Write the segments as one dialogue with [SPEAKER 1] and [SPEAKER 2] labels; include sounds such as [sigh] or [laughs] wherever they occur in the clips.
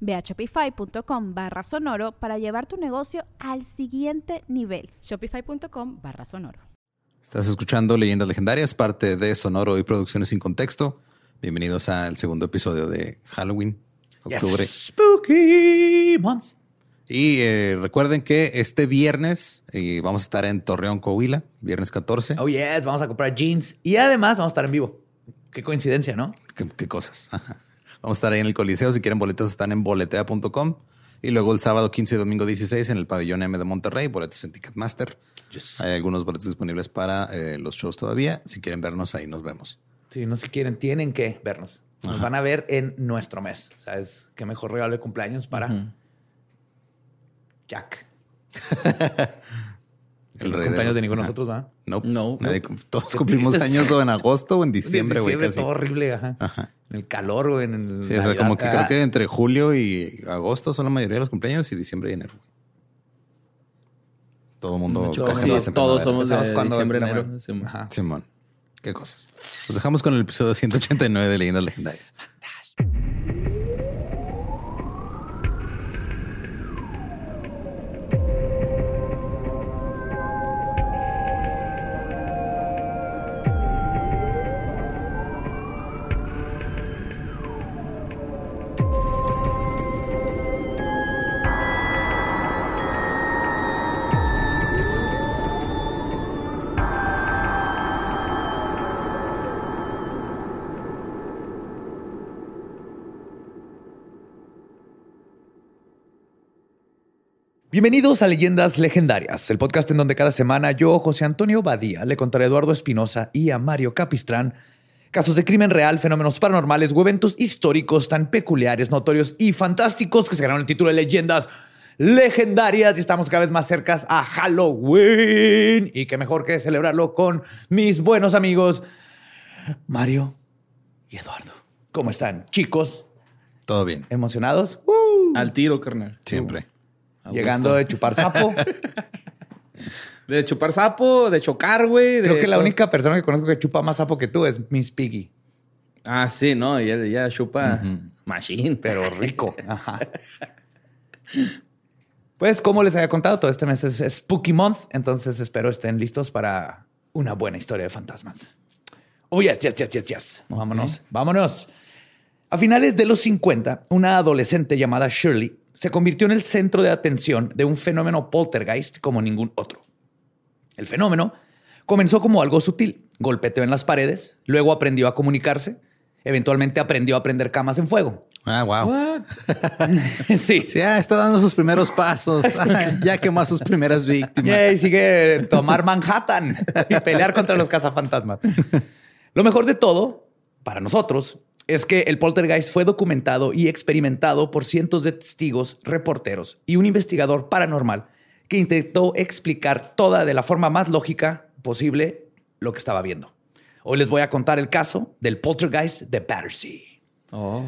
[SPEAKER 1] Ve a shopify.com barra sonoro para llevar tu negocio al siguiente nivel.
[SPEAKER 2] Shopify.com barra sonoro.
[SPEAKER 3] Estás escuchando Leyendas Legendarias, parte de Sonoro y Producciones sin Contexto. Bienvenidos al segundo episodio de Halloween, octubre.
[SPEAKER 4] Spooky month.
[SPEAKER 3] Y eh, recuerden que este viernes eh, vamos a estar en Torreón, Coahuila, viernes 14.
[SPEAKER 4] Oh, yes, vamos a comprar jeans y además vamos a estar en vivo. Qué coincidencia, ¿no?
[SPEAKER 3] ¿Qué, qué cosas? Vamos a estar ahí en el Coliseo. Si quieren boletos, están en boletea.com. Y luego el sábado 15 y domingo 16 en el pabellón M de Monterrey, boletos en Ticketmaster. Hay algunos boletos disponibles para eh, los shows todavía. Si quieren vernos, ahí nos vemos.
[SPEAKER 4] Si no si quieren, tienen que vernos. Nos
[SPEAKER 3] Ajá.
[SPEAKER 4] van a ver en nuestro mes. ¿Sabes? Qué mejor regalo de cumpleaños para Jack. [laughs]
[SPEAKER 3] El
[SPEAKER 4] Los
[SPEAKER 3] rey
[SPEAKER 4] cumpleaños de ninguno de nosotros, ¿va?
[SPEAKER 3] No,
[SPEAKER 5] No.
[SPEAKER 3] nadie- todos cumplimos
[SPEAKER 4] Este-
[SPEAKER 3] años o en agosto o en diciembre, güey.
[SPEAKER 4] Diciembre,
[SPEAKER 3] casi.
[SPEAKER 4] todo horrible, ajá.
[SPEAKER 3] Ajá.
[SPEAKER 4] En el calor, güey. En el
[SPEAKER 3] Sí, o sea, como que creo que entre julio y agosto son la mayoría de los cumpleaños y diciembre y enero. güey. Todo el mundo casi
[SPEAKER 4] sí,
[SPEAKER 3] lo
[SPEAKER 5] todos somos de
[SPEAKER 4] cuando-
[SPEAKER 5] diciembre, enero.
[SPEAKER 4] Ajá.
[SPEAKER 3] Simón. Qué cosas. Los dejamos con el episodio 189 de Leyendas Legendarias.
[SPEAKER 4] Bienvenidos a Leyendas Legendarias, el podcast en donde cada semana yo, José Antonio Badía, le contaré a Eduardo Espinosa y a Mario Capistrán casos de crimen real, fenómenos paranormales o eventos históricos tan peculiares, notorios y fantásticos que se ganaron el título de Leyendas Legendarias y estamos cada vez más cercas a Halloween. Y qué mejor que celebrarlo con mis buenos amigos Mario y Eduardo. ¿Cómo están, chicos?
[SPEAKER 3] Todo bien.
[SPEAKER 4] ¿Emocionados?
[SPEAKER 5] Al tiro, carnal.
[SPEAKER 3] Siempre.
[SPEAKER 4] Llegando de chupar sapo. [laughs]
[SPEAKER 5] De chupar sapo, de chocar, güey.
[SPEAKER 4] Creo
[SPEAKER 5] de-
[SPEAKER 4] que la única persona que conozco que chupa más sapo que tú es Miss Piggy,
[SPEAKER 5] Ah, sí, no. Ya, ya chupa machine.
[SPEAKER 4] pero rico. [laughs] Ajá. Pues como les había contado, todo este mes es Spooky Month, entonces espero estén listos para una buena historia de fantasmas. Oh, yes, yes, yes, yes, yes. Vámonos, vámonos. A finales de los 50, una adolescente llamada Shirley se convirtió en el centro de atención de un fenómeno poltergeist como ningún otro. El fenómeno comenzó como algo sutil, golpeteó en las paredes, luego aprendió a comunicarse, eventualmente aprendió a prender camas en fuego.
[SPEAKER 3] Ah, wow. [laughs]
[SPEAKER 4] sí.
[SPEAKER 3] Sí, ah, está dando sus primeros pasos. [laughs] Ah, [laughs] ya quemó a sus primeras víctimas.
[SPEAKER 4] Y sigue tomar Manhattan y pelear contra los cazafantasmas. Lo mejor de todo, para nosotros, es que el poltergeist fue documentado y experimentado por cientos de testigos, reporteros y un investigador paranormal que intentó explicar toda de la forma más lógica posible lo que estaba viendo. Hoy les voy a contar el caso del poltergeist de Battersea.
[SPEAKER 5] Oh.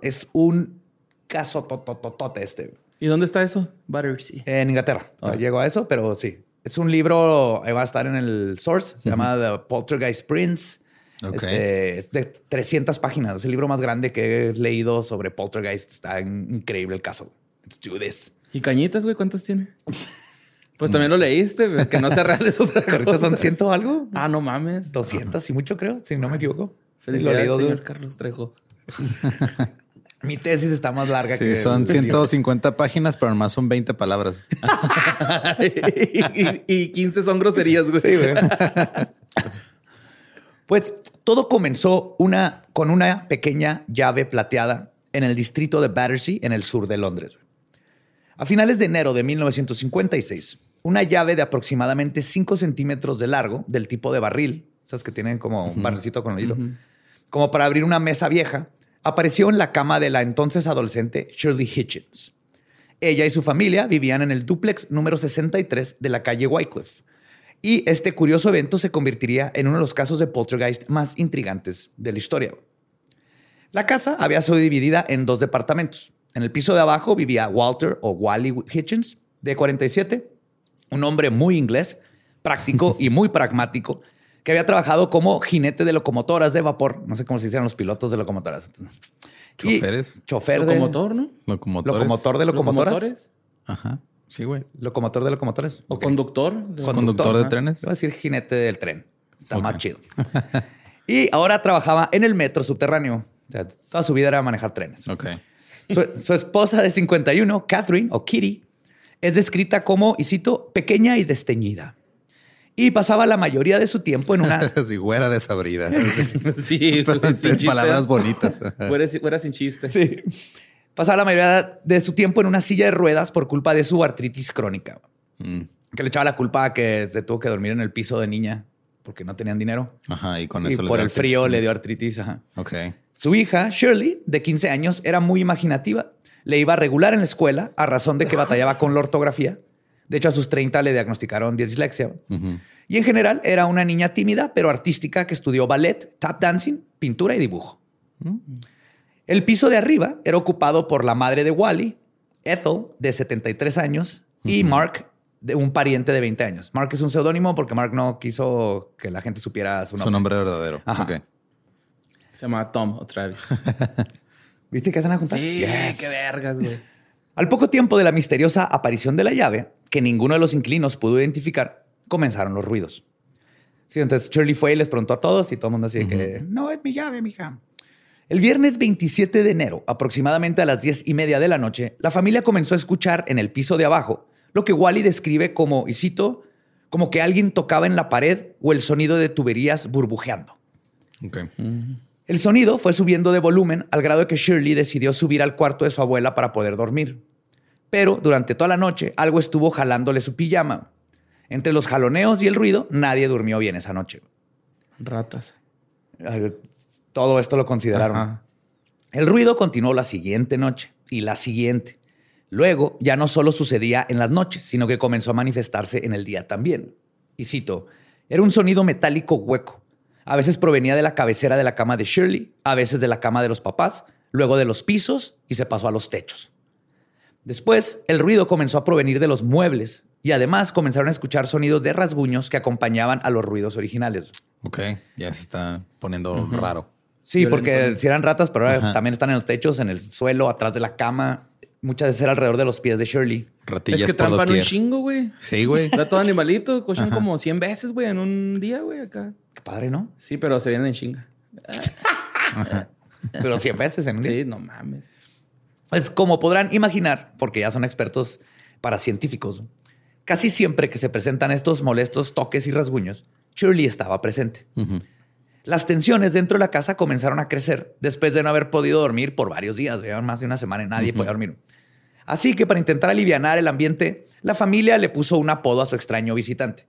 [SPEAKER 4] Es un caso totototote este.
[SPEAKER 5] ¿Y dónde está eso? Battersea.
[SPEAKER 4] En Inglaterra.
[SPEAKER 5] Ah.
[SPEAKER 4] Llego a eso, pero sí. Es un libro, ahí va a estar en el source, se llama The Poltergeist Prince. Este, es de 300 páginas. Es el libro más grande que he leído sobre Poltergeist. Está in- increíble el caso. Let's do this.
[SPEAKER 5] ¿Y cañitas, güey? ¿Cuántas tiene? [laughs] Pues también lo leíste, que no sea real es otra [laughs]
[SPEAKER 4] ahorita son ciento algo.
[SPEAKER 5] Ah, no mames.
[SPEAKER 4] 200 y mucho creo, si no me equivoco. Lo
[SPEAKER 5] Felicidades,
[SPEAKER 4] leído,
[SPEAKER 5] señor. Carlos Trejo. [laughs]
[SPEAKER 4] Mi tesis está más larga
[SPEAKER 3] Sí,
[SPEAKER 4] que...
[SPEAKER 3] son 150 páginas, pero más son 20 palabras.
[SPEAKER 5] y, y 15 son groserías, güey.
[SPEAKER 4] Pues todo comenzó una, con una pequeña llave plateada en el distrito de Battersea, en el sur de Londres. A finales de enero de 1956, una llave de aproximadamente 5 centímetros de largo, del tipo de barril, esas que tienen como un barrilcito con hoyito, como para abrir una mesa vieja, apareció en la cama de la entonces adolescente Shirley Hitchens. Ella y su familia vivían en el duplex número 63 de la calle Wycliffe. Y este curioso evento se convertiría en uno de los casos de poltergeist más intrigantes de la historia. La casa había sido dividida en dos departamentos. En el piso de abajo vivía Walter o Wally Hitchens, de 47, un hombre muy inglés, práctico y muy pragmático, que había trabajado como jinete de locomotoras de vapor. No sé cómo se dicen los pilotos de locomotoras. Y
[SPEAKER 3] Choferes.
[SPEAKER 4] Chofer de...
[SPEAKER 5] Locomotor, ¿no?
[SPEAKER 3] Locomotores.
[SPEAKER 4] Locomotor de locomotoras.
[SPEAKER 5] Locomotores.
[SPEAKER 3] Ajá. Sí, güey.
[SPEAKER 4] Locomotor de locomotoras.
[SPEAKER 5] O
[SPEAKER 4] Ok.
[SPEAKER 5] conductor.
[SPEAKER 3] Conductor de
[SPEAKER 5] Ajá.
[SPEAKER 3] trenes.
[SPEAKER 4] Iba a decir jinete del tren. Está
[SPEAKER 3] Ok.
[SPEAKER 4] más chido. [laughs] y ahora trabajaba en el metro subterráneo. O sea, toda su vida era manejar trenes.
[SPEAKER 3] Ok.
[SPEAKER 4] Su, su esposa de 51, Catherine o Kitty, es descrita como, y cito, pequeña y desteñida. Y pasaba la mayoría de su tiempo en una... [laughs]
[SPEAKER 3] Así, güera desabrida. [laughs]
[SPEAKER 5] Sí, sin
[SPEAKER 3] palabras bonitas.
[SPEAKER 5] Fuera, fuera sin chiste.
[SPEAKER 4] Sí. Pasaba la mayoría de su tiempo en una silla de ruedas por culpa de su artritis crónica.
[SPEAKER 3] Mm.
[SPEAKER 4] Que le echaba la culpa a que se tuvo que dormir en el piso de niña porque no tenían dinero.
[SPEAKER 3] Ajá, y con
[SPEAKER 4] y
[SPEAKER 3] eso le
[SPEAKER 4] por el frío
[SPEAKER 3] artritis.
[SPEAKER 4] le dio artritis. Ajá.
[SPEAKER 3] Ok.
[SPEAKER 4] Su hija, Shirley, de 15 años, era muy imaginativa. Le iba regular en la escuela a razón de que [laughs] batallaba con la ortografía. De hecho, a sus 30 le diagnosticaron dislexia. Y en general era una niña tímida, pero artística que estudió ballet, tap dancing, pintura y dibujo. El piso de arriba era ocupado por la madre de Wally, Ethel, de 73 años, y Mark, de un pariente de 20 años. Mark es un seudónimo porque Mark no quiso que la gente supiera su
[SPEAKER 3] Su
[SPEAKER 4] nombre.
[SPEAKER 3] nombre verdadero.
[SPEAKER 4] Ajá.
[SPEAKER 3] Ok.
[SPEAKER 5] Se llama Tom o Travis. [laughs]
[SPEAKER 4] ¿Viste que se van a juntar?
[SPEAKER 5] Sí,
[SPEAKER 4] Yes.
[SPEAKER 5] qué vergas, güey.
[SPEAKER 4] Al poco tiempo de la misteriosa aparición de la llave, que ninguno de los inquilinos pudo identificar, comenzaron los ruidos. Sí, entonces Shirley fue y les preguntó a todos y todo el mundo así de que no es mi llave, mija. El viernes 27 de enero, aproximadamente a las 10 y media de la noche, la familia comenzó a escuchar en el piso de abajo lo que Wally describe como, y cito, como que alguien tocaba en la pared o el sonido de tuberías burbujeando.
[SPEAKER 3] Ok.
[SPEAKER 4] El sonido fue subiendo de volumen al grado de que Shirley decidió subir al cuarto de su abuela para poder dormir. Pero durante toda la noche algo estuvo jalándole su pijama. Entre los jaloneos y el ruido, nadie durmió bien esa noche.
[SPEAKER 5] Ratas.
[SPEAKER 4] Todo esto lo consideraron.
[SPEAKER 5] Ajá.
[SPEAKER 4] El ruido continuó la siguiente noche y la siguiente. Luego ya no solo sucedía en las noches, sino que comenzó a manifestarse en el día también. Y cito, era un sonido metálico hueco. A veces provenía de la cabecera de la cama de Shirley, a veces de la cama de los papás, luego de los pisos y se pasó a los techos. Después, el ruido comenzó a provenir de los muebles y además comenzaron a escuchar sonidos de rasguños que acompañaban a los ruidos originales.
[SPEAKER 3] Ok. Ya se está poniendo raro.
[SPEAKER 4] Sí,
[SPEAKER 5] Violento.
[SPEAKER 4] porque si eran ratas, pero ahora
[SPEAKER 3] Ajá.
[SPEAKER 4] también están en los techos, en el suelo, atrás de la cama. Muchas veces era alrededor de los pies de Shirley.
[SPEAKER 3] Ratillas
[SPEAKER 5] Es que
[SPEAKER 3] por
[SPEAKER 5] trampan un chingo, güey.
[SPEAKER 3] Sí, güey.
[SPEAKER 5] Era todo animalito, cochan como 100 veces, güey, en un día, güey, acá.
[SPEAKER 4] Qué padre, ¿no?
[SPEAKER 5] Sí, pero se vienen en chinga. [laughs]
[SPEAKER 4] Pero 100 veces en un día.
[SPEAKER 5] Sí, no mames.
[SPEAKER 4] Pues como podrán imaginar, porque ya son expertos para científicos, casi siempre que se presentan estos molestos toques y rasguños, Shirley estaba presente.
[SPEAKER 3] Ujú.
[SPEAKER 4] Las tensiones dentro de la casa comenzaron a crecer después de no haber podido dormir por varios días. Llevaban más de una semana y nadie podía dormir. Así que para intentar aliviar el ambiente, la familia le puso un apodo a su extraño visitante.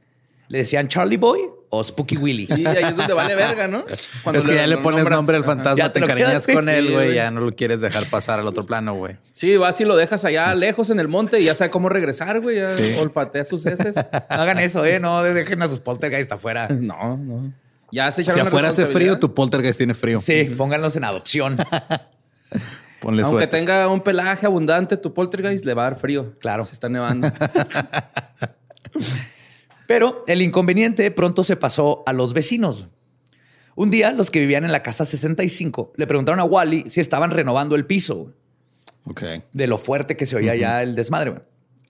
[SPEAKER 4] Le decían Charlie Boy o Spooky Willy.
[SPEAKER 5] Y ahí es donde vale verga, ¿no? Cuando
[SPEAKER 3] es que ya le pones
[SPEAKER 5] nombras.
[SPEAKER 3] nombre al fantasma,
[SPEAKER 4] Ya te
[SPEAKER 3] te
[SPEAKER 4] lo
[SPEAKER 3] cariñas
[SPEAKER 4] quedaste.
[SPEAKER 3] con él, güey. Ya no lo quieres dejar pasar al otro plano, güey.
[SPEAKER 5] Sí, vas y lo dejas allá lejos en el monte y ya sabe cómo regresar, güey. Ya
[SPEAKER 3] Sí.
[SPEAKER 5] olfatea sus heces. [laughs]
[SPEAKER 4] Hagan eso, ¿eh? No dejen a sus poltergeist afuera.
[SPEAKER 5] No, no. Ya se
[SPEAKER 3] Si
[SPEAKER 5] echaron
[SPEAKER 3] afuera hace frío, tu poltergeist tiene frío.
[SPEAKER 4] Sí, pónganlos en adopción. [laughs]
[SPEAKER 3] Ponle
[SPEAKER 5] Aunque
[SPEAKER 3] suéter.
[SPEAKER 5] tenga un pelaje abundante, tu poltergeist le va a dar frío.
[SPEAKER 4] Claro.
[SPEAKER 5] Se está nevando. [laughs]
[SPEAKER 4] Pero el inconveniente pronto se pasó a los vecinos. Un día, los que vivían en la casa 65 le preguntaron a Wally si estaban renovando el piso,
[SPEAKER 3] Ok.
[SPEAKER 4] de lo fuerte que se oía ya el desmadre.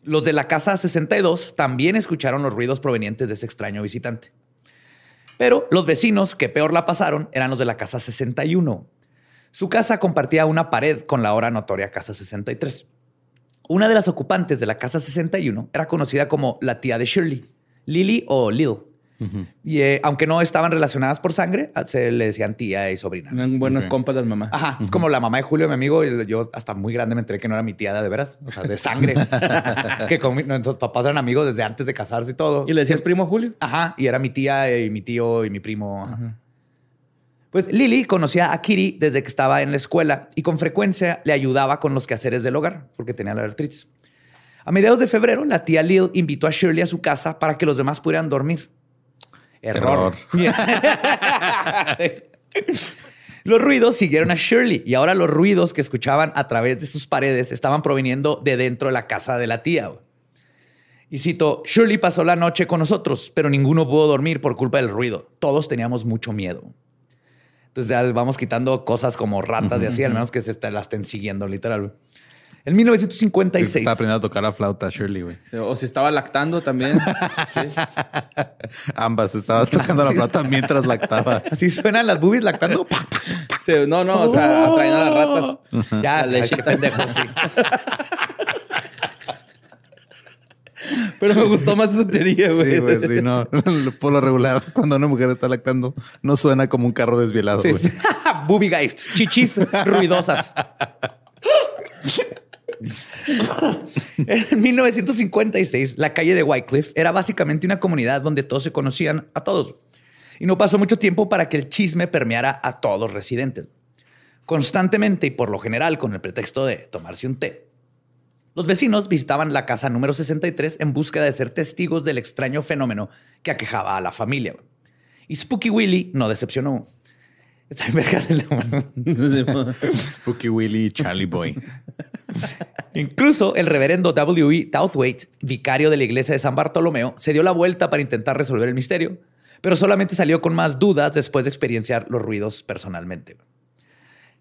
[SPEAKER 4] Los de la casa 62 también escucharon los ruidos provenientes de ese extraño visitante. Pero los vecinos que peor la pasaron eran los de la casa 61. Su casa compartía una pared con la ahora notoria Casa 63. Una de las ocupantes de la Casa 61 era conocida como la tía de Shirley, Lily o Lil. Y eh, aunque no estaban relacionadas por sangre, se le decían tía y sobrina.
[SPEAKER 5] Eran buenos
[SPEAKER 3] Ok.
[SPEAKER 5] compas las mamás.
[SPEAKER 4] Ajá, es como la mamá de Julio, mi amigo, y yo hasta muy grande me enteré que no era mi tía de veras, o sea, de sangre. [laughs] que con mi- nuestros papás eran amigos desde antes de casarse y todo.
[SPEAKER 5] ¿Y le decías primo a Julio?
[SPEAKER 4] Ajá, y era mi tía y mi tío y mi primo. ajá. Pues Lily conocía a Kitty desde que estaba en la escuela y con frecuencia le ayudaba con los quehaceres del hogar porque tenía la artritis. A mediados de febrero, la tía Lil invitó a Shirley a su casa para que los demás pudieran dormir. Error. [laughs] los ruidos siguieron a Shirley y ahora los ruidos que escuchaban a través de sus paredes estaban proveniendo de dentro de la casa de la tía. Y cito, Shirley pasó la noche con nosotros, pero ninguno pudo dormir por culpa del ruido. Todos teníamos mucho miedo. Entonces ya vamos quitando cosas como ratas y así, al menos que se est- la estén siguiendo, literal. En 1956.
[SPEAKER 3] Está aprendiendo a tocar la flauta Shirley, güey.
[SPEAKER 5] O si estaba lactando también. Sí. [laughs]
[SPEAKER 3] Ambas estaba tocando la flauta mientras lactaba.
[SPEAKER 4] Así suenan las boobies lactando.
[SPEAKER 5] Sí, No, no, o sea, atrayendo a las ratas.
[SPEAKER 4] Ya,
[SPEAKER 5] lechita.
[SPEAKER 4] qué pendejo, sí.
[SPEAKER 5] Pero me gustó más esa teoría, güey.
[SPEAKER 3] Sí, güey, sí, no. [laughs] Por lo regular, cuando una mujer está lactando, no suena como un carro desvielado,
[SPEAKER 4] Sí.
[SPEAKER 3] güey. [laughs]
[SPEAKER 4] Booby geist, chichis ruidosas. [laughs] En 1956, la calle de Wycliffe era básicamente una comunidad donde todos se conocían a todos. Y no pasó mucho tiempo para que el chisme permeara a todos los residentes. Constantemente y por lo general con el pretexto de tomarse un té. Los vecinos visitaban la casa número 63 en búsqueda de ser testigos del extraño fenómeno que aquejaba a la familia. Y Spooky Willie no decepcionó. Está en vergas el nombre. [laughs]
[SPEAKER 3] Spooky Willy, Charlie Boy.
[SPEAKER 4] Incluso el reverendo W.E. Touthwaite, vicario de la iglesia de San Bartolomeo, se dio la vuelta para intentar resolver el misterio, pero solamente salió con más dudas después de experienciar los ruidos personalmente.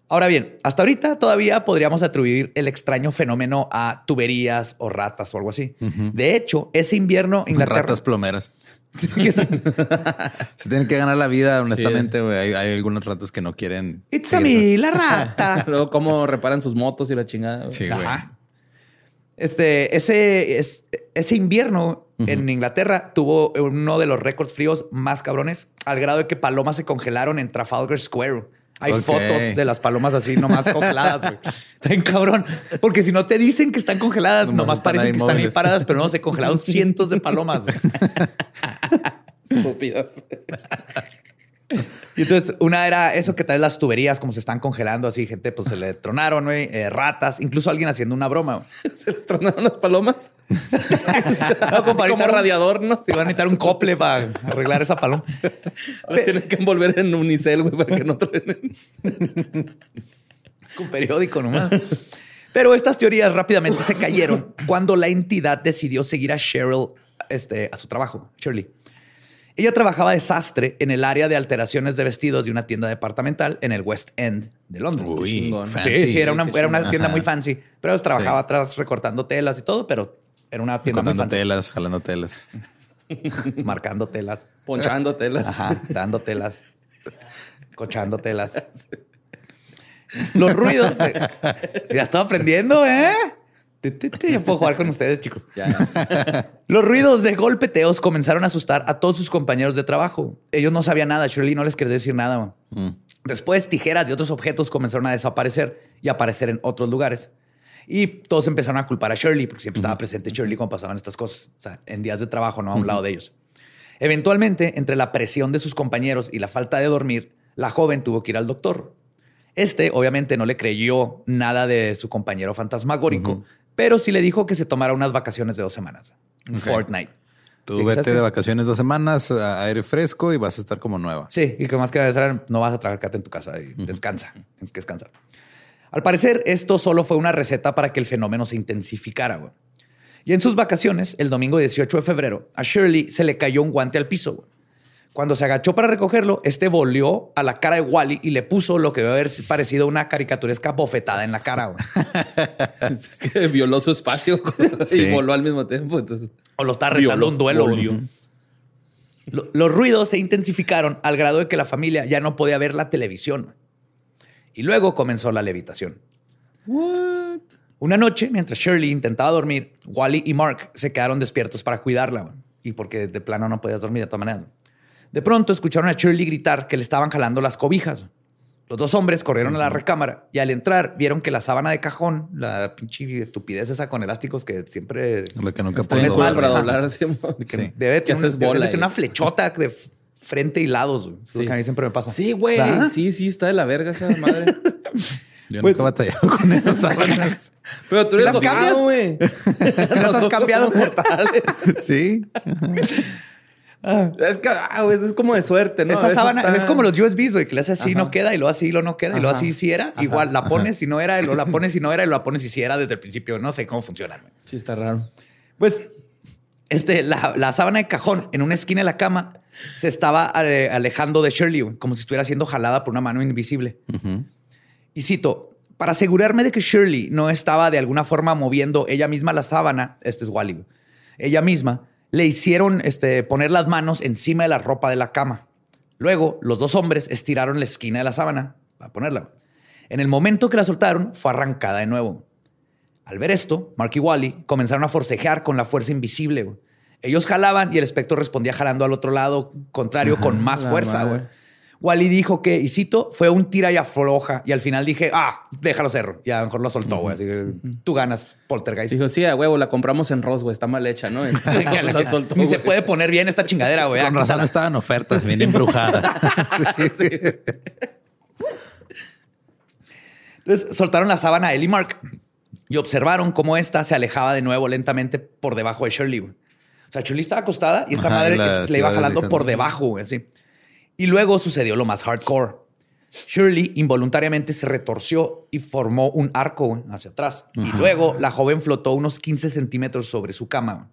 [SPEAKER 4] Ahora bien, hasta ahorita todavía podríamos atribuir el extraño fenómeno a tuberías o ratas o algo así. De hecho, ese invierno Inglaterra...
[SPEAKER 3] Ratas plomeras. [laughs] Se tienen que ganar la vida, honestamente, güey. Hay, hay algunas ratas que no quieren.
[SPEAKER 4] It's a me, la [laughs] rata. [laughs]
[SPEAKER 5] Luego, cómo reparan sus motos y la chingada.
[SPEAKER 3] Sí, güey.
[SPEAKER 4] Ajá. Este, ese, es- ese invierno en Inglaterra tuvo uno de los récords fríos más cabrones, al grado de que palomas se congelaron en Trafalgar Square. Hay fotos de las palomas así nomás congeladas. güey. [laughs] Está bien cabrón. Porque si no te dicen que están congeladas,
[SPEAKER 3] Nomás
[SPEAKER 4] nomás,
[SPEAKER 3] están
[SPEAKER 4] parecen que están ahí paradas, pero no, se congelaron [laughs] cientos de palomas. [laughs]
[SPEAKER 5] Estúpido.
[SPEAKER 4] Y entonces, una era eso que tal vez las tuberías, como se están congelando así, gente, pues se le tronaron, güey, eh, ratas, incluso alguien haciendo una broma. [laughs]
[SPEAKER 5] Se les tronaron las palomas. [laughs]
[SPEAKER 4] No, como
[SPEAKER 5] como
[SPEAKER 4] un-
[SPEAKER 5] radiador, ¿no?
[SPEAKER 4] Se van a necesitar un cople para arreglar esa paloma. [laughs]
[SPEAKER 5] Tienen que envolver en unicel, güey, para que no truenen.
[SPEAKER 4] Con periódico nomás. Pero estas teorías rápidamente se cayeron cuando la entidad decidió seguir a Cheryl este, a su trabajo, Shirley. Ella trabajaba de sastre en el área de alteraciones de vestidos de una tienda departamental en el West End de Londres.
[SPEAKER 3] Uy,
[SPEAKER 5] chingón.
[SPEAKER 3] fancy.
[SPEAKER 4] sí, sí, era una, era una tienda muy fancy, pero trabajaba
[SPEAKER 3] Sí.
[SPEAKER 4] atrás recortando telas y todo, pero era una tienda muy
[SPEAKER 3] Cortando
[SPEAKER 4] fancy.
[SPEAKER 3] telas, jalando telas. [laughs]
[SPEAKER 4] Marcando telas.
[SPEAKER 5] Ponchando telas.
[SPEAKER 4] Ajá, dando telas. Cochando telas. [laughs] Los ruidos. Ya estoy aprendiendo, ¿eh? Ya puedo jugar con ustedes, chicos.
[SPEAKER 5] Ya. [laughs]
[SPEAKER 4] Los ruidos de golpeteos comenzaron a asustar a todos sus compañeros de trabajo. Ellos no sabían nada. Shirley no les quería decir nada.
[SPEAKER 3] Mm.
[SPEAKER 4] Después, tijeras y otros objetos comenzaron a desaparecer y aparecer en otros lugares. Y todos empezaron a culpar a Shirley, porque siempre estaba presente Shirley cuando pasaban estas cosas. O sea, en días de trabajo, no a un lado de ellos. Eventualmente, entre la presión de sus compañeros y la falta de dormir, la joven tuvo que ir al doctor. Este, obviamente, no le creyó nada de su compañero fantasmagórico, pero sí le dijo que se tomara unas vacaciones de dos semanas. Un
[SPEAKER 3] Ok.
[SPEAKER 4] fortnight.
[SPEAKER 3] Tú
[SPEAKER 4] Sí,
[SPEAKER 3] vete de vacaciones dos semanas, a aire fresco y vas a estar como nueva.
[SPEAKER 4] Sí, y que más que hacer, no vas a trabajar, en tu casa y descansa. Tienes que descansar. Al parecer, esto solo fue una receta para que el fenómeno se intensificara. güey. Y en sus vacaciones, el domingo 18 de febrero, a Shirley se le cayó un guante al piso. güey. Cuando se agachó para recogerlo, este volvió a la cara de Wally y le puso lo que debe haber parecido una caricaturesca bofetada en la cara. güey. [laughs]
[SPEAKER 5] Es que violó su espacio [laughs]
[SPEAKER 3] Sí.
[SPEAKER 5] y voló al mismo tiempo. Entonces,
[SPEAKER 4] O lo está retando
[SPEAKER 5] Violó,
[SPEAKER 4] un duelo. Lo- Los ruidos se intensificaron al grado de que la familia ya no podía ver la televisión. y luego comenzó la levitación. Una noche, mientras Shirley intentaba dormir, Wally y Mark se quedaron despiertos para cuidarla. Y porque de plano no podías dormir de todas maneras. De pronto escucharon a Shirley gritar que le estaban jalando las cobijas. Los dos hombres corrieron a la recámara y al entrar vieron que la sábana de cajón, la pinche estupidez esa con elásticos que siempre
[SPEAKER 3] Lo que nunca puedo
[SPEAKER 5] mal para doblar.
[SPEAKER 4] que
[SPEAKER 3] Sí.
[SPEAKER 4] debe, tener, debe tener una flechota de frente y lados. güey. Es lo
[SPEAKER 5] Sí.
[SPEAKER 4] que a mí siempre me pasa.
[SPEAKER 5] Sí, güey. Sí, sí, está de la verga esa madre. [laughs]
[SPEAKER 3] Yo
[SPEAKER 4] Pues-
[SPEAKER 3] nunca he batallado con esas sábanas. [laughs]
[SPEAKER 5] Pero tú
[SPEAKER 4] ¿Sí
[SPEAKER 5] eres
[SPEAKER 4] las cambias?
[SPEAKER 5] güey. [laughs]
[SPEAKER 4] ¿Te las has cambiado?
[SPEAKER 3] sí.
[SPEAKER 5] Es que, ah, güey, es como de suerte, ¿no?
[SPEAKER 4] Esa sábana
[SPEAKER 5] está-
[SPEAKER 4] es como los USBs, güey, que le haces así,
[SPEAKER 5] Ajá.
[SPEAKER 4] no queda, y luego así, y luego no queda, y
[SPEAKER 5] Ajá.
[SPEAKER 4] así sí era. Igual la pones y no era, y luego la pones y no era, y la pones y sí era desde el principio. No sé cómo funcionan. güey.
[SPEAKER 5] Sí, está raro.
[SPEAKER 4] Pues este, la, la sábana de cajón en una esquina de la cama se estaba eh, alejando de Shirley, güey, como si estuviera siendo jalada por una mano invisible. Y cito, para asegurarme de que Shirley no estaba de alguna forma moviendo ella misma la sábana, este es Wally, güey, ella misma, le hicieron este, poner las manos encima de la ropa de la cama. Luego, los dos hombres estiraron la esquina de la sábana para ponerla. En el momento que la soltaron, fue arrancada de nuevo. Al ver esto, Mark y Wally comenzaron a forcejear con la fuerza invisible. Ellos jalaban y el espectro respondía jalando al otro lado contrario con más fuerza. Wally dijo que, y cito, fue un tira y afloja. Y al final dije, ah, déjalo cerro. Y a lo mejor lo soltó, güey. Así que tú ganas, poltergeist.
[SPEAKER 5] Dijo, sí, a huevo, la compramos en Ross, güey. Está mal hecha, ¿no? [laughs]
[SPEAKER 4] La-
[SPEAKER 5] La soltó,
[SPEAKER 4] Ni se puede poner bien esta chingadera, güey.
[SPEAKER 3] Con razón
[SPEAKER 4] quítala.
[SPEAKER 3] estaban ofertas, bien embrujada. [laughs]
[SPEAKER 4] Entonces soltaron la sábana a Ellie Mark y observaron cómo esta se alejaba de nuevo lentamente por debajo de Shirley. güey. O sea, Shirley estaba acostada y esta
[SPEAKER 3] Ajá,
[SPEAKER 4] madre
[SPEAKER 3] la-
[SPEAKER 4] le iba jalando por debajo, güey, así. Y luego sucedió lo más hardcore. Shirley involuntariamente se retorció y formó un arco hacia atrás. Y luego la joven flotó unos 15 centímetros sobre su cama.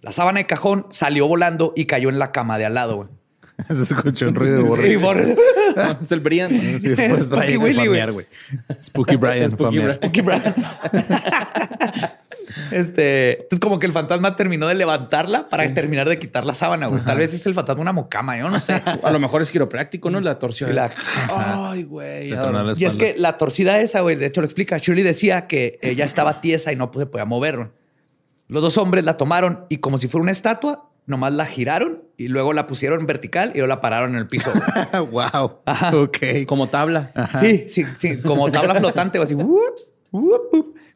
[SPEAKER 4] La sábana de cajón salió volando y cayó en la cama de al lado. [laughs]
[SPEAKER 3] Se escuchó un ruido de
[SPEAKER 4] Sí,
[SPEAKER 3] borracho.
[SPEAKER 4] por-
[SPEAKER 5] Es el Brian.
[SPEAKER 3] Sí, pues
[SPEAKER 4] Spooky
[SPEAKER 3] Brian
[SPEAKER 4] Willy.
[SPEAKER 3] Spooky Brian
[SPEAKER 5] Spooky. Brian. [laughs]
[SPEAKER 4] Este, entonces como que el fantasma terminó de levantarla para terminar de quitar la sábana, güey. Tal vez es el fantasma una mocama, yo no sé.
[SPEAKER 5] A lo mejor es quiropráctico, ¿no? La torsión.
[SPEAKER 4] Y la-
[SPEAKER 5] Ay, güey.
[SPEAKER 4] Y es que la torcida esa, güey, de hecho lo explica. Shirley decía que ella estaba tiesa y no se podía mover. Los dos hombres la tomaron y como si fuera una estatua, nomás la giraron y luego la pusieron vertical y luego la pararon en el piso. [laughs]
[SPEAKER 3] wow. Ok.
[SPEAKER 5] Como tabla.
[SPEAKER 4] Sí, sí, sí, como tabla flotante, así,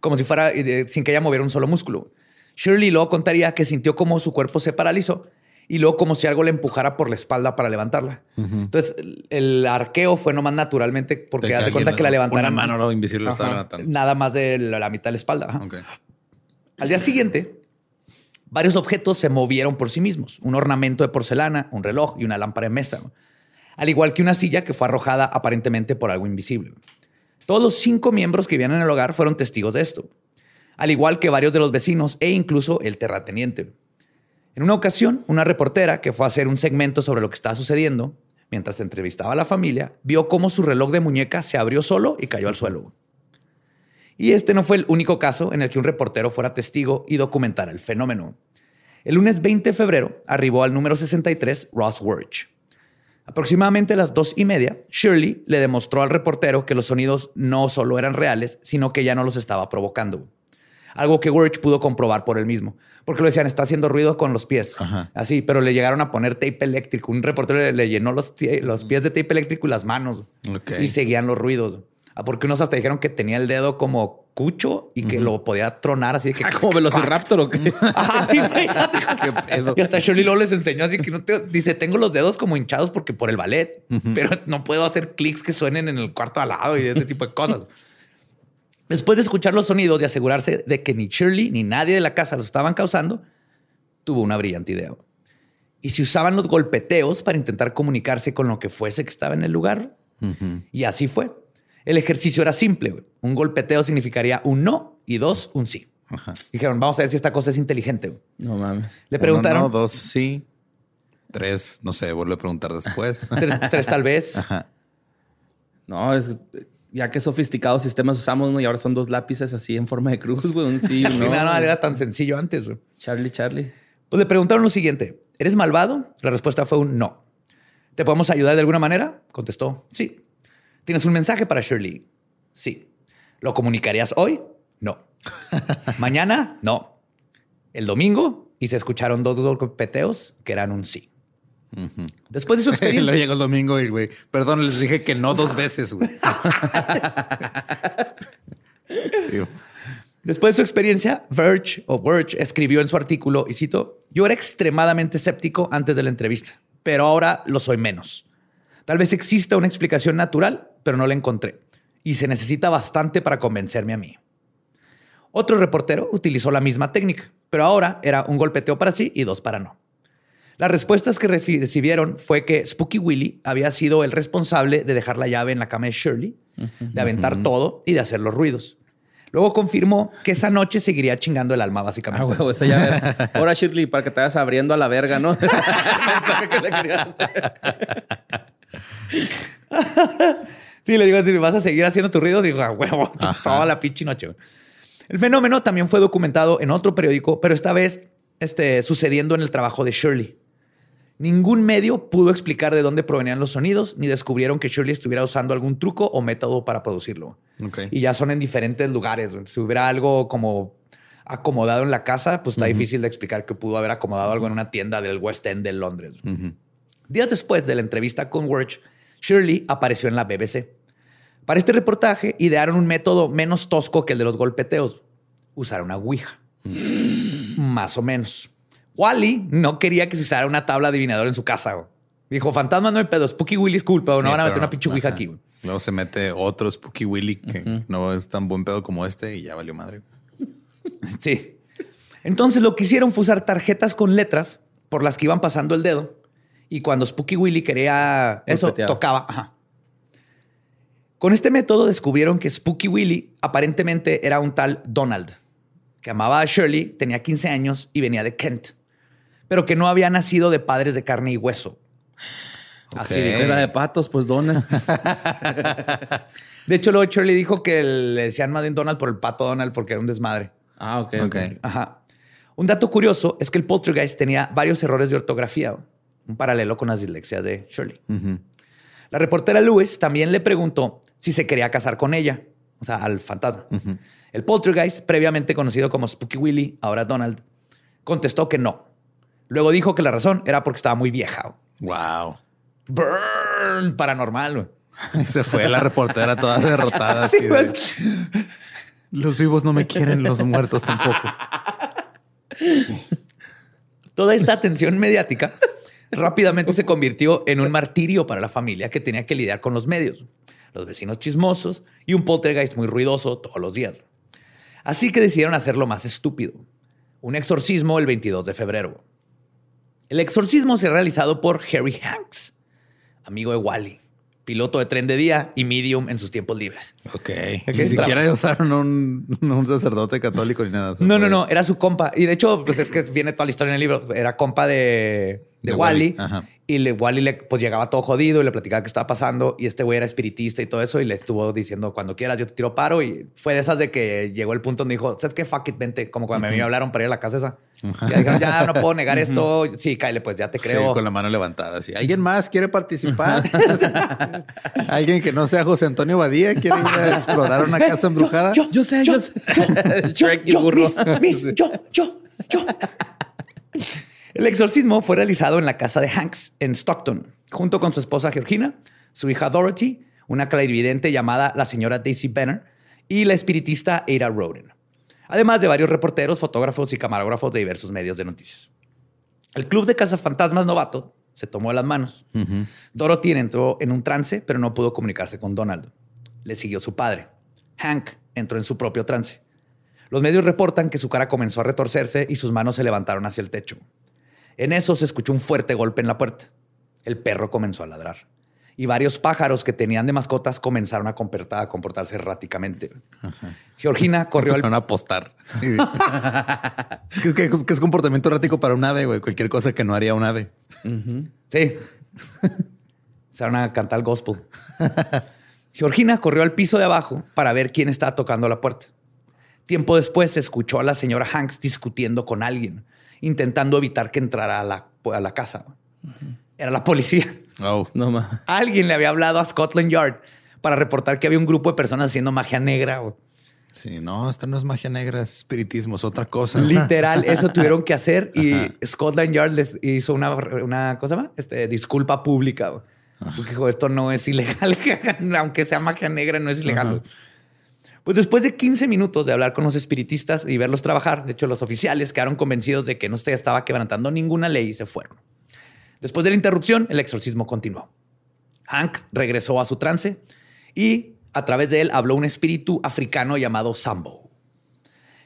[SPEAKER 4] como si fuera eh, sin que ella moviera un solo músculo. Shirley luego contaría que sintió como su cuerpo se paralizó y luego como si algo le empujara por la espalda para levantarla. Entonces, el, arqueo fue nomás naturalmente porque
[SPEAKER 3] De
[SPEAKER 4] hace cuenta que la
[SPEAKER 3] Una
[SPEAKER 4] levantaran
[SPEAKER 3] mano no, invisible estaba levantando.
[SPEAKER 4] nada más de la, la mitad de la espalda. Ajá.
[SPEAKER 3] Ok.
[SPEAKER 4] Al día siguiente, varios objetos se movieron por sí mismos. Un ornamento de porcelana, un reloj y una lámpara de mesa. Al igual que una silla que fue arrojada aparentemente por algo invisible. Todos los cinco miembros que vivían en el hogar fueron testigos de esto. Al igual que varios de los vecinos e incluso el terrateniente. En una ocasión, una reportera que fue a hacer un segmento sobre lo que estaba sucediendo, mientras entrevistaba a la familia, vio cómo su reloj de muñeca se abrió solo y cayó al suelo. Y este no fue el único caso en el que un reportero fuera testigo y documentara el fenómeno. El lunes 20 de febrero arribó al número 63 Ross Wirch. Aproximadamente a las dos y media, Shirley le demostró al reportero que los sonidos no solo eran reales, sino que ya no los estaba provocando. Algo que Wirch pudo comprobar por él mismo. Porque lo decían, está haciendo ruido con los pies.
[SPEAKER 3] Ajá.
[SPEAKER 4] Así, pero le llegaron a poner tape eléctrico. Un reportero le, le llenó los, los pies de tape eléctrico y las manos. Y seguían los ruidos. Ah, Porque unos hasta dijeron que tenía el dedo como cucho y que lo podía tronar así de que...
[SPEAKER 5] Ah, como Velociraptor o qué.
[SPEAKER 4] Ajá, [laughs] sí, güey. [laughs]
[SPEAKER 3] ¿Qué pedo?
[SPEAKER 4] Y hasta Shirley luego les enseñó así que no te... Dice, tengo los dedos como hinchados porque por el ballet, pero no puedo hacer clics que suenen en el cuarto al lado y ese tipo de cosas. [laughs] Después de escuchar los sonidos y asegurarse de que ni Shirley ni nadie de la casa los estaban causando, tuvo una brillante idea. ¿Y si usaban los golpeteos para intentar comunicarse con lo que fuese que estaba en el lugar? Y así fue. El ejercicio era simple. güey. Un golpeteo significaría un no y dos, un sí.
[SPEAKER 3] Ajá.
[SPEAKER 4] Dijeron, vamos a ver si esta cosa es inteligente. güey.
[SPEAKER 5] No mames.
[SPEAKER 4] Le preguntaron,
[SPEAKER 3] Uno, no, dos, sí. Tres, no sé, vuelve a preguntar después. [laughs]
[SPEAKER 4] tres, tres tal vez.
[SPEAKER 3] Ajá.
[SPEAKER 5] No, es ya que sofisticados sistemas usamos, ¿no? Y ahora son dos lápices así en forma de cruz, güey. Un sí, [laughs]
[SPEAKER 4] Así
[SPEAKER 5] no.
[SPEAKER 4] nada era tan sencillo antes. güey.
[SPEAKER 5] Charlie, Charlie.
[SPEAKER 4] Pues le preguntaron lo siguiente, ¿eres malvado? La respuesta fue un no. ¿Te podemos ayudar de alguna manera? Contestó, sí. ¿Tienes un mensaje para Shirley? Sí. ¿Lo comunicarías hoy? No. [laughs] ¿Mañana? No. ¿El domingo? Y se escucharon dos golpeteos que eran un sí. Después de su [laughs]
[SPEAKER 3] Lo
[SPEAKER 4] experiencia.
[SPEAKER 3] llegó el domingo y, güey, perdón, les dije que no dos veces, güey. [laughs]
[SPEAKER 4] Después de su experiencia, Verge o Verge escribió en su artículo, y cito, yo era extremadamente escéptico antes de la entrevista, pero ahora lo soy menos. Tal vez exista una explicación natural, pero no la encontré. Y se necesita bastante para convencerme a mí. Otro reportero utilizó la misma técnica, pero ahora era un golpeteo para sí y dos para no. Las respuestas que recibieron fue que Spooky Willie había sido el responsable de dejar la llave en la cama de Shirley, de aventar todo y de hacer los ruidos. Luego confirmó que esa noche seguiría chingando el alma,
[SPEAKER 5] Ah,
[SPEAKER 4] básicamente.
[SPEAKER 5] huevo, esa ya era. [laughs] Ahora, Shirley, para que te vayas abriendo a la verga, ¿no? [laughs] [laughs]
[SPEAKER 4] Sí, le digo, si vas a seguir haciendo tus ruidos, digo, a huevo, [laughs] toda la pinche noche. El fenómeno también fue documentado en otro periódico, pero esta vez este, sucediendo en el trabajo de Shirley. Ningún medio pudo explicar de dónde provenían los sonidos, ni descubrieron que Shirley estuviera usando algún truco o método para producirlo. Y ya son en diferentes lugares. Si hubiera algo como acomodado en la casa, pues está difícil de explicar que pudo haber acomodado algo en una tienda del West End de Londres. Días después de la entrevista con Wirch, Shirley apareció en la BBC. Para este reportaje, idearon un método menos tosco que el de los golpeteos. Usar una ouija. Más o menos. Wally no quería que se usara una tabla adivinadora en su casa. güey. Dijo, fantasma no hay pedo. Spooky Willy es cool, pero
[SPEAKER 3] Sí,
[SPEAKER 4] no van a meter una
[SPEAKER 3] no.
[SPEAKER 4] pinche ouija
[SPEAKER 3] Ajá.
[SPEAKER 4] aquí. güey.
[SPEAKER 3] Luego se mete otro Spooky Willy que no es tan buen pedo como este y ya valió madre. [laughs]
[SPEAKER 4] Sí. Entonces lo que hicieron fue usar tarjetas con letras por las que iban pasando el dedo y cuando Spooky Willy quería eso, tocaba. Ajá. Con este método descubrieron que Spooky Willy aparentemente era un tal Donald, que amaba a Shirley, tenía 15 años y venía de Kent, pero que no había nacido de padres de carne y hueso. Así dijo.
[SPEAKER 5] Era de patos, pues dona. [laughs]
[SPEAKER 4] De hecho, luego Shirley dijo que le decían más bien Donald por el pato Donald porque era un desmadre.
[SPEAKER 5] Ah, ok.
[SPEAKER 3] Ok.
[SPEAKER 5] ok.
[SPEAKER 4] Ajá. Un dato curioso es que el poltergeist tenía varios errores de ortografía, un paralelo con las dislexias de Shirley. La reportera Lewis también le preguntó si se quería casar con ella, o sea, al fantasma. El poltergeist, previamente conocido como Spooky Willy, ahora Donald, contestó que no. Luego dijo que la razón era porque estaba muy vieja.
[SPEAKER 3] Wow.
[SPEAKER 4] Burn, paranormal. [laughs]
[SPEAKER 3] Se fue la reportera toda [laughs] derrotada. así
[SPEAKER 4] Sí,
[SPEAKER 3] de, los vivos no me quieren, los muertos tampoco.
[SPEAKER 4] Toda esta atención mediática rápidamente se convirtió en un martirio para la familia que tenía que lidiar con los medios, los vecinos chismosos y un poltergeist muy ruidoso todos los días. Así que decidieron hacerlo más estúpido. Un exorcismo el 22 de febrero. El exorcismo se ha realizado por Harry Hanks, amigo de Wally, piloto de tren de día y medium en sus tiempos libres.
[SPEAKER 3] Ok. Ni siquiera usaron un, [laughs] un sacerdote católico ni nada.
[SPEAKER 4] No, no, no, era su compa. Y de hecho, pues es que viene toda la historia en el libro. Era compa de, de,
[SPEAKER 3] De
[SPEAKER 4] Wally.
[SPEAKER 3] Wally, ajá.
[SPEAKER 4] Y le, Wally le, pues llegaba todo jodido y le platicaba qué estaba pasando. Y este güey era espiritista y todo eso. Y le estuvo diciendo, cuando quieras, yo te tiro paro. Y fue de esas de que llegó el punto donde dijo, ¿sabes qué? Fuck it, vente. Como cuando a mí me hablaron para ir a la casa esa. Ya dijeron, ya no puedo negar esto. Sí, cáele, pues ya te
[SPEAKER 3] Sí,
[SPEAKER 4] creo.
[SPEAKER 3] con la mano levantada. así. ¿Alguien más quiere participar? [laughs] [laughs] ¿Alguien que no sea José Antonio Badía quiere ir a explorar una casa embrujada?
[SPEAKER 4] Yo,
[SPEAKER 5] Yo sé, yo sé. Shrek y
[SPEAKER 4] yo,
[SPEAKER 5] burro.
[SPEAKER 4] Miss, Miss, yo, yo, yo. El exorcismo fue realizado en la casa de Hanks en Stockton, junto con su esposa Georgina, su hija Dorothy, una clarividente llamada la señora Daisy Benner y la espiritista Ada Roden, además de varios reporteros, fotógrafos y camarógrafos de diversos medios de noticias. El club de cazafantasmas novato se tomó las manos. Dorothy entró en un trance, pero no pudo comunicarse con Donald. Le siguió su padre. Hank entró en su propio trance. Los medios reportan que su cara comenzó a retorcerse y sus manos se levantaron hacia el techo. En eso se escuchó un fuerte golpe en la puerta. El perro comenzó a ladrar. Y varios pájaros que tenían de mascotas comenzaron a comportar- a comportarse erráticamente. Georgina [laughs] corrió al
[SPEAKER 3] a apostar. Sí. [laughs] es que, que- que es comportamiento errático para un ave, güey. Cualquier cosa que no haría un ave.
[SPEAKER 4] Sí. Se van a cantar el gospel. Georgina corrió al piso de abajo para ver quién estaba tocando la puerta. Tiempo después se escuchó a la señora Hanks discutiendo con alguien, intentando evitar que entrara a la, a la casa. Era la policía.
[SPEAKER 3] Oh.
[SPEAKER 5] No más.
[SPEAKER 4] Alguien le había hablado a Scotland Yard para reportar que había un grupo de personas haciendo magia negra.
[SPEAKER 3] Sí, no, esta no es magia negra, es espiritismo, es otra cosa.
[SPEAKER 4] Literal, eso [laughs] tuvieron que hacer y Scotland Yard les hizo una, una cosa más, este, disculpa pública. Porque dijo, esto no es ilegal, [laughs] aunque sea magia negra, no es ilegal. Pues después de 15 minutos de hablar con los espiritistas y verlos trabajar, de hecho los oficiales quedaron convencidos de que no se estaba quebrantando ninguna ley y se fueron. Después de la interrupción, el exorcismo continuó. Hank regresó a su trance y a través de él habló un espíritu africano llamado Sambo.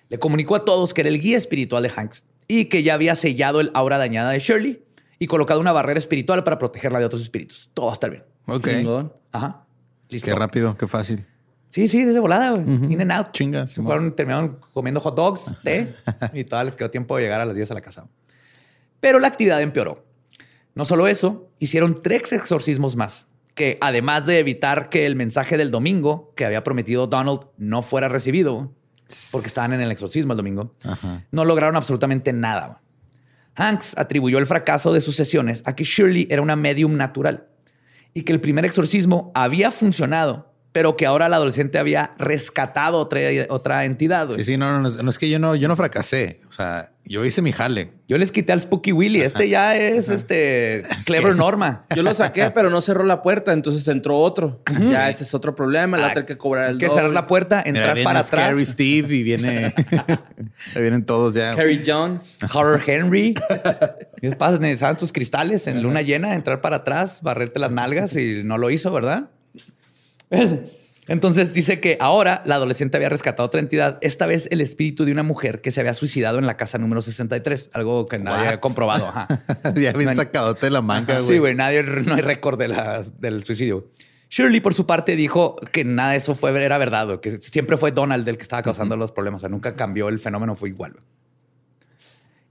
[SPEAKER 4] Le comunicó a todos que era el guía espiritual de Hanks y que ya había sellado el aura dañada de Shirley y colocado una barrera espiritual para protegerla de otros espíritus. Todo va a estar bien.
[SPEAKER 3] Ok.
[SPEAKER 4] Ajá. Listo.
[SPEAKER 3] Qué rápido, qué fácil.
[SPEAKER 4] Sí, sí, desde volada, güey. In and out.
[SPEAKER 3] Chinga,
[SPEAKER 4] Se
[SPEAKER 3] Simón.
[SPEAKER 4] fueron, terminaron comiendo hot dogs, té, y todavía les quedó tiempo de llegar a las 10 a la casa. Pero la actividad empeoró. No solo eso, hicieron tres exorcismos más, que además de evitar que el mensaje del domingo que había prometido Donald no fuera recibido, porque estaban en el exorcismo el domingo,
[SPEAKER 3] Ajá.
[SPEAKER 4] no lograron absolutamente nada. Hanks atribuyó el fracaso de sus sesiones a que Shirley era una medium natural y que el primer exorcismo había funcionado, pero que ahora la adolescente había rescatado otra, otra entidad.
[SPEAKER 3] Sí, sí, no, no, no, no, es que yo no, yo no fracasé. O sea, yo hice mi jale.
[SPEAKER 4] Yo les quité al Spooky Willy. Este ya es este [laughs] Clever
[SPEAKER 3] que-
[SPEAKER 4] Norma.
[SPEAKER 5] Yo lo saqué, [laughs] pero no cerró la puerta, entonces entró otro. Ya ese es otro problema, le va a tener que cobrar el
[SPEAKER 4] Hay que cerrar la puerta,
[SPEAKER 3] Mira,
[SPEAKER 4] entrar
[SPEAKER 3] viene
[SPEAKER 4] para
[SPEAKER 3] Scary
[SPEAKER 4] atrás.
[SPEAKER 3] Steve y viene. [laughs] ahí vienen todos ya.
[SPEAKER 5] Carrie John.
[SPEAKER 4] Horror Henry. ¿Qué pasa? Necesitaban tus cristales en luna llena, entrar para atrás, barrerte las nalgas y no lo hizo, ¿verdad? ¿Ves? [laughs] Entonces dice que ahora la adolescente había rescatado otra entidad, esta vez el espíritu de una mujer que se había suicidado en la casa número 63, algo que nadie
[SPEAKER 3] What?
[SPEAKER 4] ha comprobado. Ajá. [laughs]
[SPEAKER 3] ya bien
[SPEAKER 4] No
[SPEAKER 3] sacadote de la manga, güey.
[SPEAKER 4] Sí, güey, nadie, no hay récord de la- del suicidio. Shirley, por su parte, dijo que nada de eso fue, era verdad, güey, que siempre fue Donald el que estaba causando los problemas. O sea, nunca cambió el fenómeno, fue igual. güey.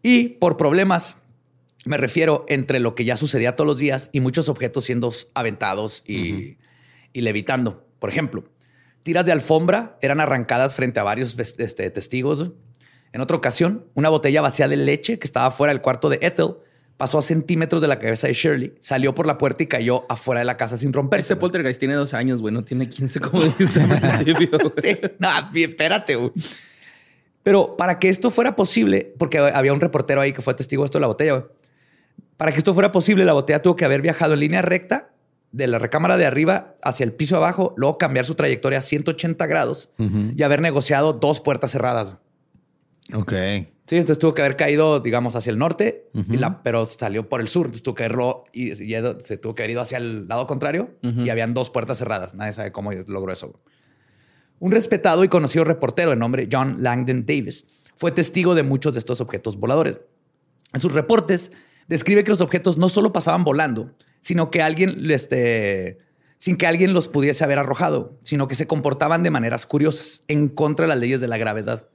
[SPEAKER 4] Y por problemas, me refiero entre lo que ya sucedía todos los días y muchos objetos siendo aventados y, y levitando. Por ejemplo, tiras de alfombra eran arrancadas frente a varios este, testigos. En otra ocasión, una botella vacía de leche que estaba fuera del cuarto de Ethel pasó a centímetros de la cabeza de Shirley, salió por la puerta y cayó afuera de la casa sin romperse. Güey.
[SPEAKER 5] poltergeist tiene dos años, güey. No tiene 15 como dijiste al [laughs] principio.
[SPEAKER 4] Sí, no, espérate. güey. Pero para que esto fuera posible, porque había un reportero ahí que fue testigo de esto de la botella, güey. para que esto fuera posible, la botella tuvo que haber viajado en línea recta de la recámara de arriba hacia el piso abajo, luego cambiar su trayectoria a 180 grados y haber negociado dos puertas cerradas.
[SPEAKER 3] Ok.
[SPEAKER 4] Sí, entonces tuvo que haber caído, digamos, hacia el norte, y la- pero salió por el sur. Entonces tuvo que haberlo y, y se tuvo que haber ido hacia el lado contrario y habían dos puertas cerradas. Nadie sabe cómo logró eso. Un respetado y conocido reportero de nombre John Langdon Davis fue testigo de muchos de estos objetos voladores. En sus reportes describe que los objetos no solo pasaban volando, sino que alguien, este, sin que alguien los pudiese haber arrojado, sino que se comportaban de maneras curiosas, en contra de las leyes de la gravedad.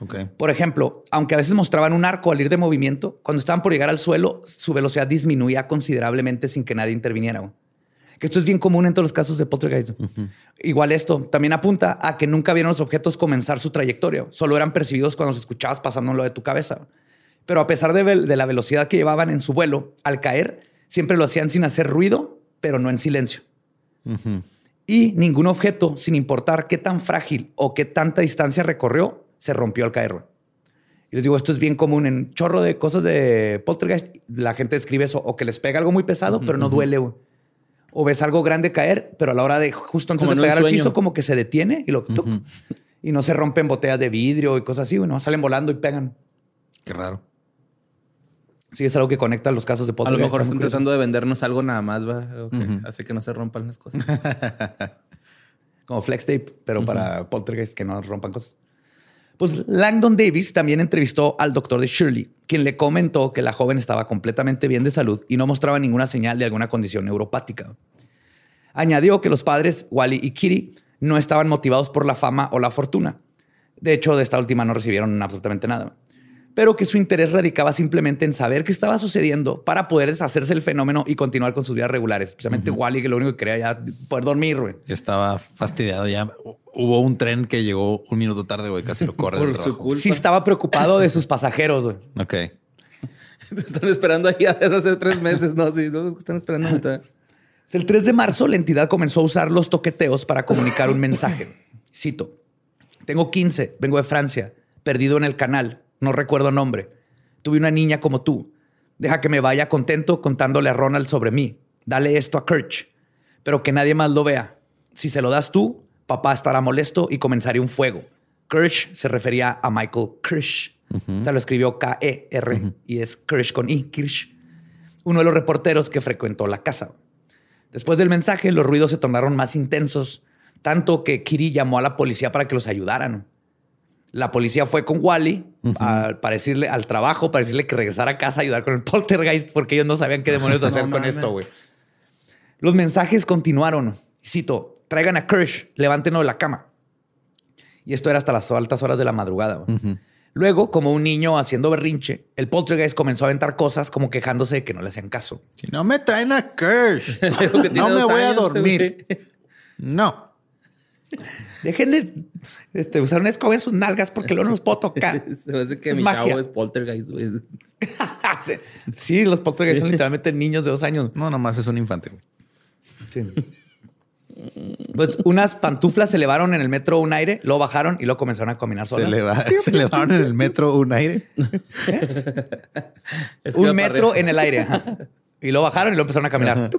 [SPEAKER 3] Ok.
[SPEAKER 4] Por ejemplo, aunque a veces mostraban un arco al ir de movimiento, cuando estaban por llegar al suelo, su velocidad disminuía considerablemente sin que nadie interviniera. Que esto es bien común en todos los casos de poltergeist. Igual esto también apunta a que nunca vieron los objetos comenzar su trayectoria. Solo eran percibidos cuando se escuchabas pasando lo de tu cabeza. Pero a pesar de la velocidad que llevaban en su vuelo, al caer, siempre lo hacían sin hacer ruido, pero no en silencio. Y ningún objeto, sin importar qué tan frágil o qué tanta distancia recorrió, se rompió al caer. güey. Y les digo, esto es bien común en chorro de cosas de poltergeist. La gente describe eso, o que les pega algo muy pesado, pero no duele. O ves algo grande caer, pero a la hora de justo antes
[SPEAKER 5] Como
[SPEAKER 4] de pegar al piso, como que se detiene y lo tuc, y no se rompen botellas de vidrio y cosas así. Bueno, salen volando y pegan.
[SPEAKER 3] Qué raro.
[SPEAKER 4] Sí, es algo que conecta los casos de
[SPEAKER 5] A lo mejor
[SPEAKER 4] está
[SPEAKER 5] están tratando de vendernos algo nada más, ¿va? Algo que hace que no se rompan las cosas. [laughs]
[SPEAKER 4] como flex tape, pero para poltergeist que no rompan cosas. Pues Langdon Davis también entrevistó al doctor de Shirley, quien le comentó que la joven estaba completamente bien de salud y no mostraba ninguna señal de alguna condición neuropática. Añadió que los padres, Wally y Kitty, no estaban motivados por la fama o la fortuna. De hecho, de esta última no recibieron absolutamente nada. Pero que su interés radicaba simplemente en saber qué estaba sucediendo para poder deshacerse del fenómeno y continuar con sus vidas regulares. Especialmente Wally, que lo único que quería ya poder dormir, güey.
[SPEAKER 3] Yo estaba fastidiado ya. Hubo un tren que llegó un minuto tarde, güey. Casi lo corre del
[SPEAKER 5] Por su culpa.
[SPEAKER 4] Sí estaba preocupado de sus pasajeros, güey.
[SPEAKER 3] Ok.
[SPEAKER 5] Te [laughs] están esperando ahí desde hace tres meses, ¿no? Sí, que están esperando. ahorita.
[SPEAKER 4] El 3 de marzo, la entidad comenzó a usar los toqueteos para comunicar un mensaje. Cito: Tengo 15, vengo de Francia, perdido en el canal, no recuerdo nombre. Tuve una niña como tú. Deja que me vaya contento contándole a Ronald sobre mí. Dale esto a Kirch, pero que nadie más lo vea. Si se lo das tú, papá estará molesto y comenzaré un fuego. Kirsch se refería a Michael Kirsch. O sea, lo escribió K-E-R y es Kirsch con I, Kirsch. Uno de los reporteros que frecuentó la casa. Después del mensaje, los ruidos se tornaron más intensos, tanto que Kiri llamó a la policía para que los ayudaran. La policía fue con Wally para decirle al trabajo, para decirle que regresara a casa a ayudar con el [laughs] poltergeist, porque ellos no sabían qué demonios [laughs] hacer con esto, güey. Los mensajes continuaron. Cito, traigan a Kirsch, levántenlo de la cama. Y esto era hasta las altas horas de la madrugada. Luego, como un niño haciendo berrinche, el poltergeist comenzó a aventar cosas como quejándose de que no le hacían caso.
[SPEAKER 3] Si no me traen a Kirsch, [laughs] no me voy a dormir. No.
[SPEAKER 4] Dejen de este, usar una escoba en sus nalgas porque luego no los puedo tocar. [laughs]
[SPEAKER 5] Se me hace que mi chavo es poltergeist, güey. [laughs]
[SPEAKER 4] sí, los poltergeist son literalmente niños de dos años.
[SPEAKER 3] No, nomás es un infante.
[SPEAKER 4] Sí. Pues unas pantuflas se elevaron en el metro un aire, luego bajaron y luego comenzaron a caminar solas. [laughs]
[SPEAKER 3] Se, elevaron en el metro un aire.
[SPEAKER 4] un metro en el aire. Y luego bajaron y luego empezaron a caminar.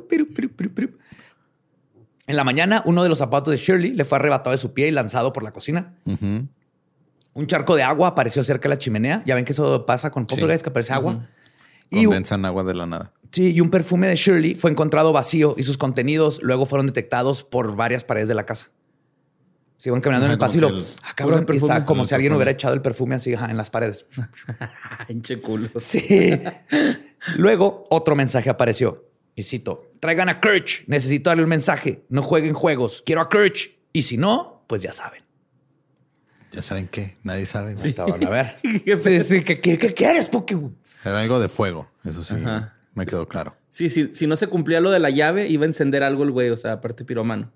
[SPEAKER 4] En la mañana, uno de los zapatos de Shirley le fue arrebatado de su pie y lanzado por la cocina. Un charco de agua apareció cerca de la chimenea. Ya ven que eso pasa con poltergeist, que aparece agua.
[SPEAKER 3] Y Condensan agua de la nada.
[SPEAKER 4] Sí, y un perfume de Shirley fue encontrado vacío y sus contenidos luego fueron detectados por varias paredes de la casa. Se iban caminando en el pasillo. ah, cabrón, está como si alguien hubiera echado el perfume así en las paredes. [laughs]
[SPEAKER 5] Hinche culo.
[SPEAKER 4] Sí. luego otro mensaje apareció. Y cito, traigan a Kirch. Necesito darle un mensaje. No jueguen juegos. Quiero a Kirch. Y si no, pues ya saben.
[SPEAKER 3] Ya saben qué. Nadie sabe.
[SPEAKER 4] Sí. a ver. [laughs] ¿Qué, quieres, Pokémon?
[SPEAKER 3] Era algo de fuego. Eso sí. Me quedó claro.
[SPEAKER 5] Sí, sí, si no se cumplía lo de la llave, iba a encender algo el güey, o sea, aparte piromano.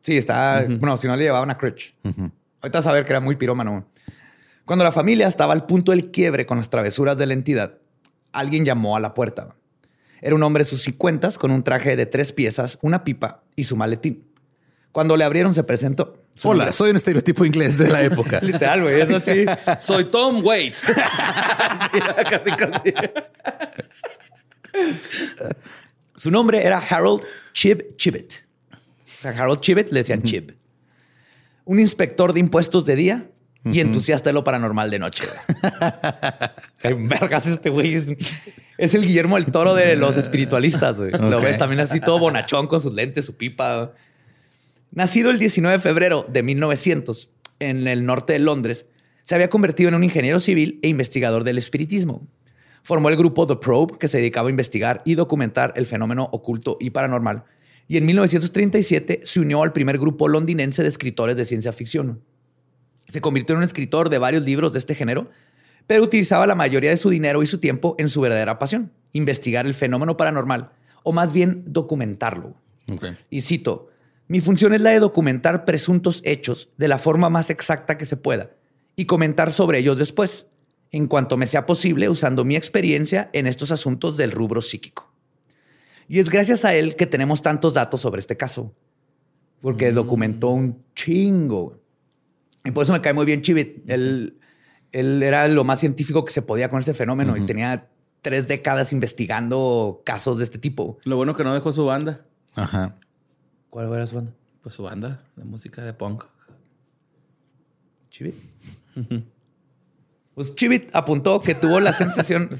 [SPEAKER 4] Sí, está. Bueno, si no le llevaban a Crutch. Ahorita vas a ver que era muy pirómano. Cuando la familia estaba al punto del quiebre con las travesuras de la entidad, alguien llamó a la puerta. Era un hombre de sus cincuentas con un traje de tres piezas, una pipa y su maletín. Cuando le abrieron, se presentó.
[SPEAKER 3] Hola, soy un estereotipo inglés de la época. [laughs]
[SPEAKER 4] Literal, güey. Es así. [laughs]
[SPEAKER 5] soy Tom Waits. [laughs]
[SPEAKER 4] casi, casi. Su nombre era Harold Chib Chibet. O sea, Harold Chibet le decían Chib. Un inspector de impuestos de día y entusiasta de lo paranormal de noche. [laughs] Vergas, este güey es, el Guillermo el Toro de los [laughs] espiritualistas. Güey. Lo ves también así todo bonachón con sus lentes, su pipa. Nacido el 19 de febrero de 1900 en el norte de Londres, se había convertido en un ingeniero civil e investigador del espiritismo. Formó el grupo The Probe, que se dedicaba a investigar y documentar el fenómeno oculto y paranormal. Y en 1937 se unió al primer grupo londinense de escritores de ciencia ficción. Se convirtió en un escritor de varios libros de este género, pero utilizaba la mayoría de su dinero y su tiempo en su verdadera pasión, investigar el fenómeno paranormal, o más bien documentarlo. Y cito, mi función es la de documentar presuntos hechos de la forma más exacta que se pueda y comentar sobre ellos después en cuanto me sea posible usando mi experiencia en estos asuntos del rubro psíquico. Y es gracias a él que tenemos tantos datos sobre este caso, porque mm. documentó un chingo. Y por eso me cae muy bien Chivit. Él, él era lo más científico que se podía con este fenómeno y tenía tres décadas investigando casos de este tipo.
[SPEAKER 5] Lo bueno que no dejó su banda.
[SPEAKER 3] Ajá.
[SPEAKER 4] ¿Cuál era su banda?
[SPEAKER 5] Pues su banda de música de punk.
[SPEAKER 4] Chivit. Pues Chivit apuntó que tuvo la sensación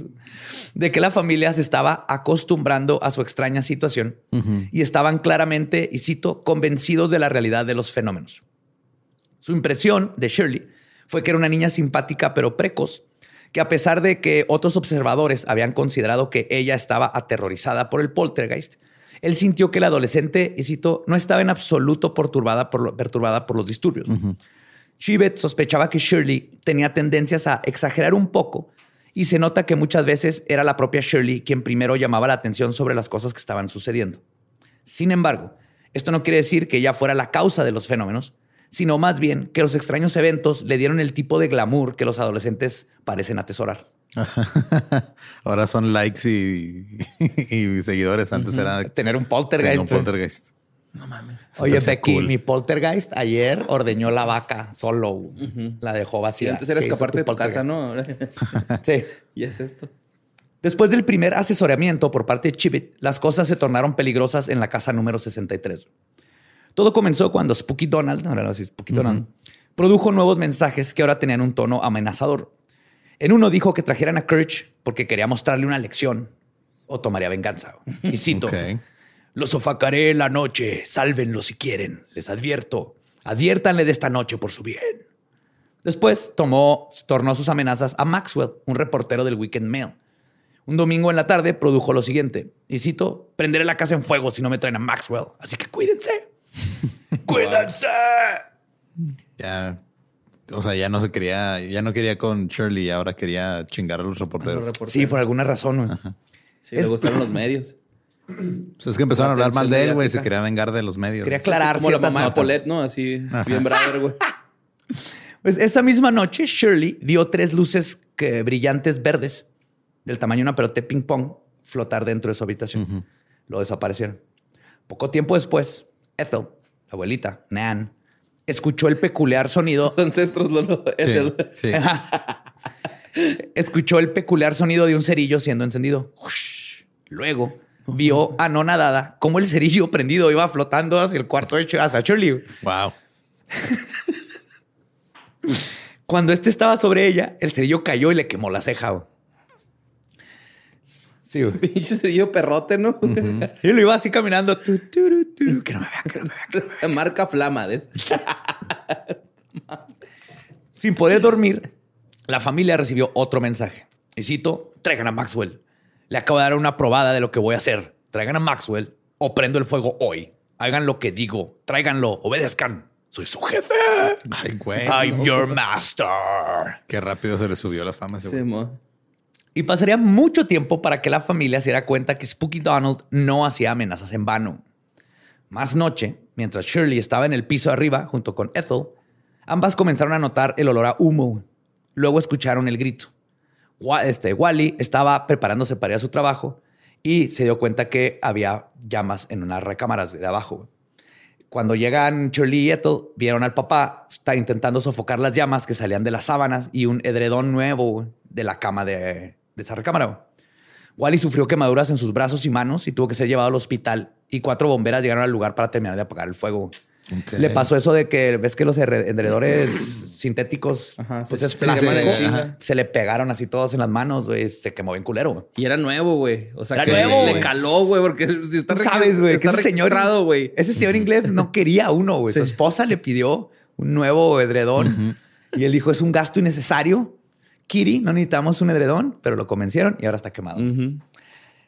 [SPEAKER 4] de que la familia se estaba acostumbrando a su extraña situación y estaban claramente, y cito, convencidos de la realidad de los fenómenos. Su impresión de Shirley fue que era una niña simpática pero precoz, que a pesar de que otros observadores habían considerado que ella estaba aterrorizada por el poltergeist, él sintió que la adolescente, y cito, no estaba en absoluto perturbada por, perturbada por los disturbios. Chibet sospechaba que Shirley tenía tendencias a exagerar un poco y se nota que muchas veces era la propia Shirley quien primero llamaba la atención sobre las cosas que estaban sucediendo. Sin embargo, esto no quiere decir que ella fuera la causa de los fenómenos, sino más bien que los extraños eventos le dieron el tipo de glamour que los adolescentes parecen atesorar. [laughs]
[SPEAKER 3] Ahora son likes y, y seguidores. Antes era
[SPEAKER 4] Tener un
[SPEAKER 3] tener
[SPEAKER 4] poltergeist.
[SPEAKER 3] un poltergeist.
[SPEAKER 5] No mames.
[SPEAKER 4] Oye, Becky,
[SPEAKER 3] cool.
[SPEAKER 4] mi poltergeist ayer ordeñó la vaca solo. La dejó
[SPEAKER 5] Sí,
[SPEAKER 4] vacía.
[SPEAKER 5] antes era
[SPEAKER 4] ¿Qué hizo
[SPEAKER 5] escaparte de tu casa? ¿no? [laughs]
[SPEAKER 4] Sí.
[SPEAKER 5] y es esto.
[SPEAKER 4] Después del primer asesoramiento por parte de Chibit, las cosas se tornaron peligrosas en la casa número 63. Todo comenzó cuando Spooky Donald, ahora lo decís, Spooky Donald, produjo nuevos mensajes que ahora tenían un tono amenazador. En uno dijo que trajeran a Kirch porque quería mostrarle una lección o tomaría venganza. Y cito,
[SPEAKER 3] Ok.
[SPEAKER 4] los sofacaré en la noche, sálvenlo si quieren, les advierto, adviértanle de esta noche por su bien. Después tomó, tornó sus amenazas a Maxwell, un reportero del Weekend Mail. Un domingo en la tarde produjo lo siguiente, y cito, prenderé la casa en fuego si no me traen a Maxwell, así que cuídense. [laughs] ¡Cuídense!
[SPEAKER 3] Ya, o sea, ya no se quería, ya no quería con Shirley, ahora quería chingar a los reporteros.
[SPEAKER 4] Sí, por alguna razón. güey.
[SPEAKER 5] Sí, le gustaron los medios. [clears throat]
[SPEAKER 3] Pues es que empezaron a hablar mal de él, güey. Se quería vengar de los medios.
[SPEAKER 4] Quería aclarar
[SPEAKER 5] Como la mamá de
[SPEAKER 4] notas.
[SPEAKER 5] Paulette, ¿no? Así, bien brother, güey. [laughs]
[SPEAKER 4] Pues esa misma noche, Shirley vio tres luces que, brillantes verdes del tamaño de una pelota de ping pong flotar dentro de su habitación. Lo desaparecieron. Poco tiempo después, Ethel, la abuelita, Nan, escuchó el peculiar sonido.
[SPEAKER 5] Los ancestros, Lolo.
[SPEAKER 3] Sí, [laughs] sí. [laughs]
[SPEAKER 4] escuchó el peculiar sonido de un cerillo siendo encendido. Luego vio anonadada cómo el cerillo prendido iba flotando hacia el cuarto de Ch- hacia Shirley.
[SPEAKER 3] Wow. [laughs]
[SPEAKER 4] Cuando este estaba sobre ella, el cerillo cayó y le quemó la ceja. Sí, güey. [laughs]
[SPEAKER 5] Pinche cerillo perrote, ¿no?
[SPEAKER 4] Y lo iba así caminando. tu, que no me vean, que no me vean, que no me vean.
[SPEAKER 5] Marca flama. ¿ves? [laughs]
[SPEAKER 4] Sin poder dormir, la familia recibió otro mensaje. Y cito, traigan a Maxwell. Le acabo de dar una probada de lo que voy a hacer. Traigan a Maxwell o prendo el fuego hoy. Hagan lo que digo. Tráiganlo. Obedezcan. Soy su jefe.
[SPEAKER 3] Ay, güey.
[SPEAKER 4] I'm your master.
[SPEAKER 3] Qué rápido se le subió la fama ese
[SPEAKER 5] Sí,
[SPEAKER 3] güey.
[SPEAKER 4] Y pasaría mucho tiempo para que la familia se diera cuenta que Spooky Donald no hacía amenazas en vano. Más noche, mientras Shirley estaba en el piso arriba junto con Ethel, ambas comenzaron a notar el olor a humo. Luego escucharon el grito. Este, Wally estaba preparándose para ir a su trabajo y se dio cuenta que había llamas en unas recámaras de abajo. Cuando llegan Shirley y Ethel, vieron al papá está intentando sofocar las llamas que salían de las sábanas y un edredón nuevo de la cama de, de esa recámara. Wally sufrió quemaduras en sus brazos y manos y tuvo que ser llevado al hospital. Y cuatro bomberas llegaron al lugar para terminar de apagar el fuego. Le pasó eso de que ves que los edredores [clears throat] sintéticos,
[SPEAKER 5] Ajá,
[SPEAKER 4] pues
[SPEAKER 5] se-
[SPEAKER 4] es plástico, se le pegaron así todos en las manos, güey, se quemó bien culero. güey.
[SPEAKER 5] Y era nuevo, güey. O sea,
[SPEAKER 4] Era
[SPEAKER 5] que
[SPEAKER 4] nuevo,
[SPEAKER 5] le
[SPEAKER 4] güey.
[SPEAKER 5] caló, güey, porque si está
[SPEAKER 4] Tú sabes, güey, que ese señor,
[SPEAKER 5] güey.
[SPEAKER 4] ese señor inglés no quería uno, güey. Su esposa le pidió un nuevo edredón y él dijo, es un gasto innecesario. Kitty, no necesitamos un edredón, pero lo convencieron y ahora está quemado.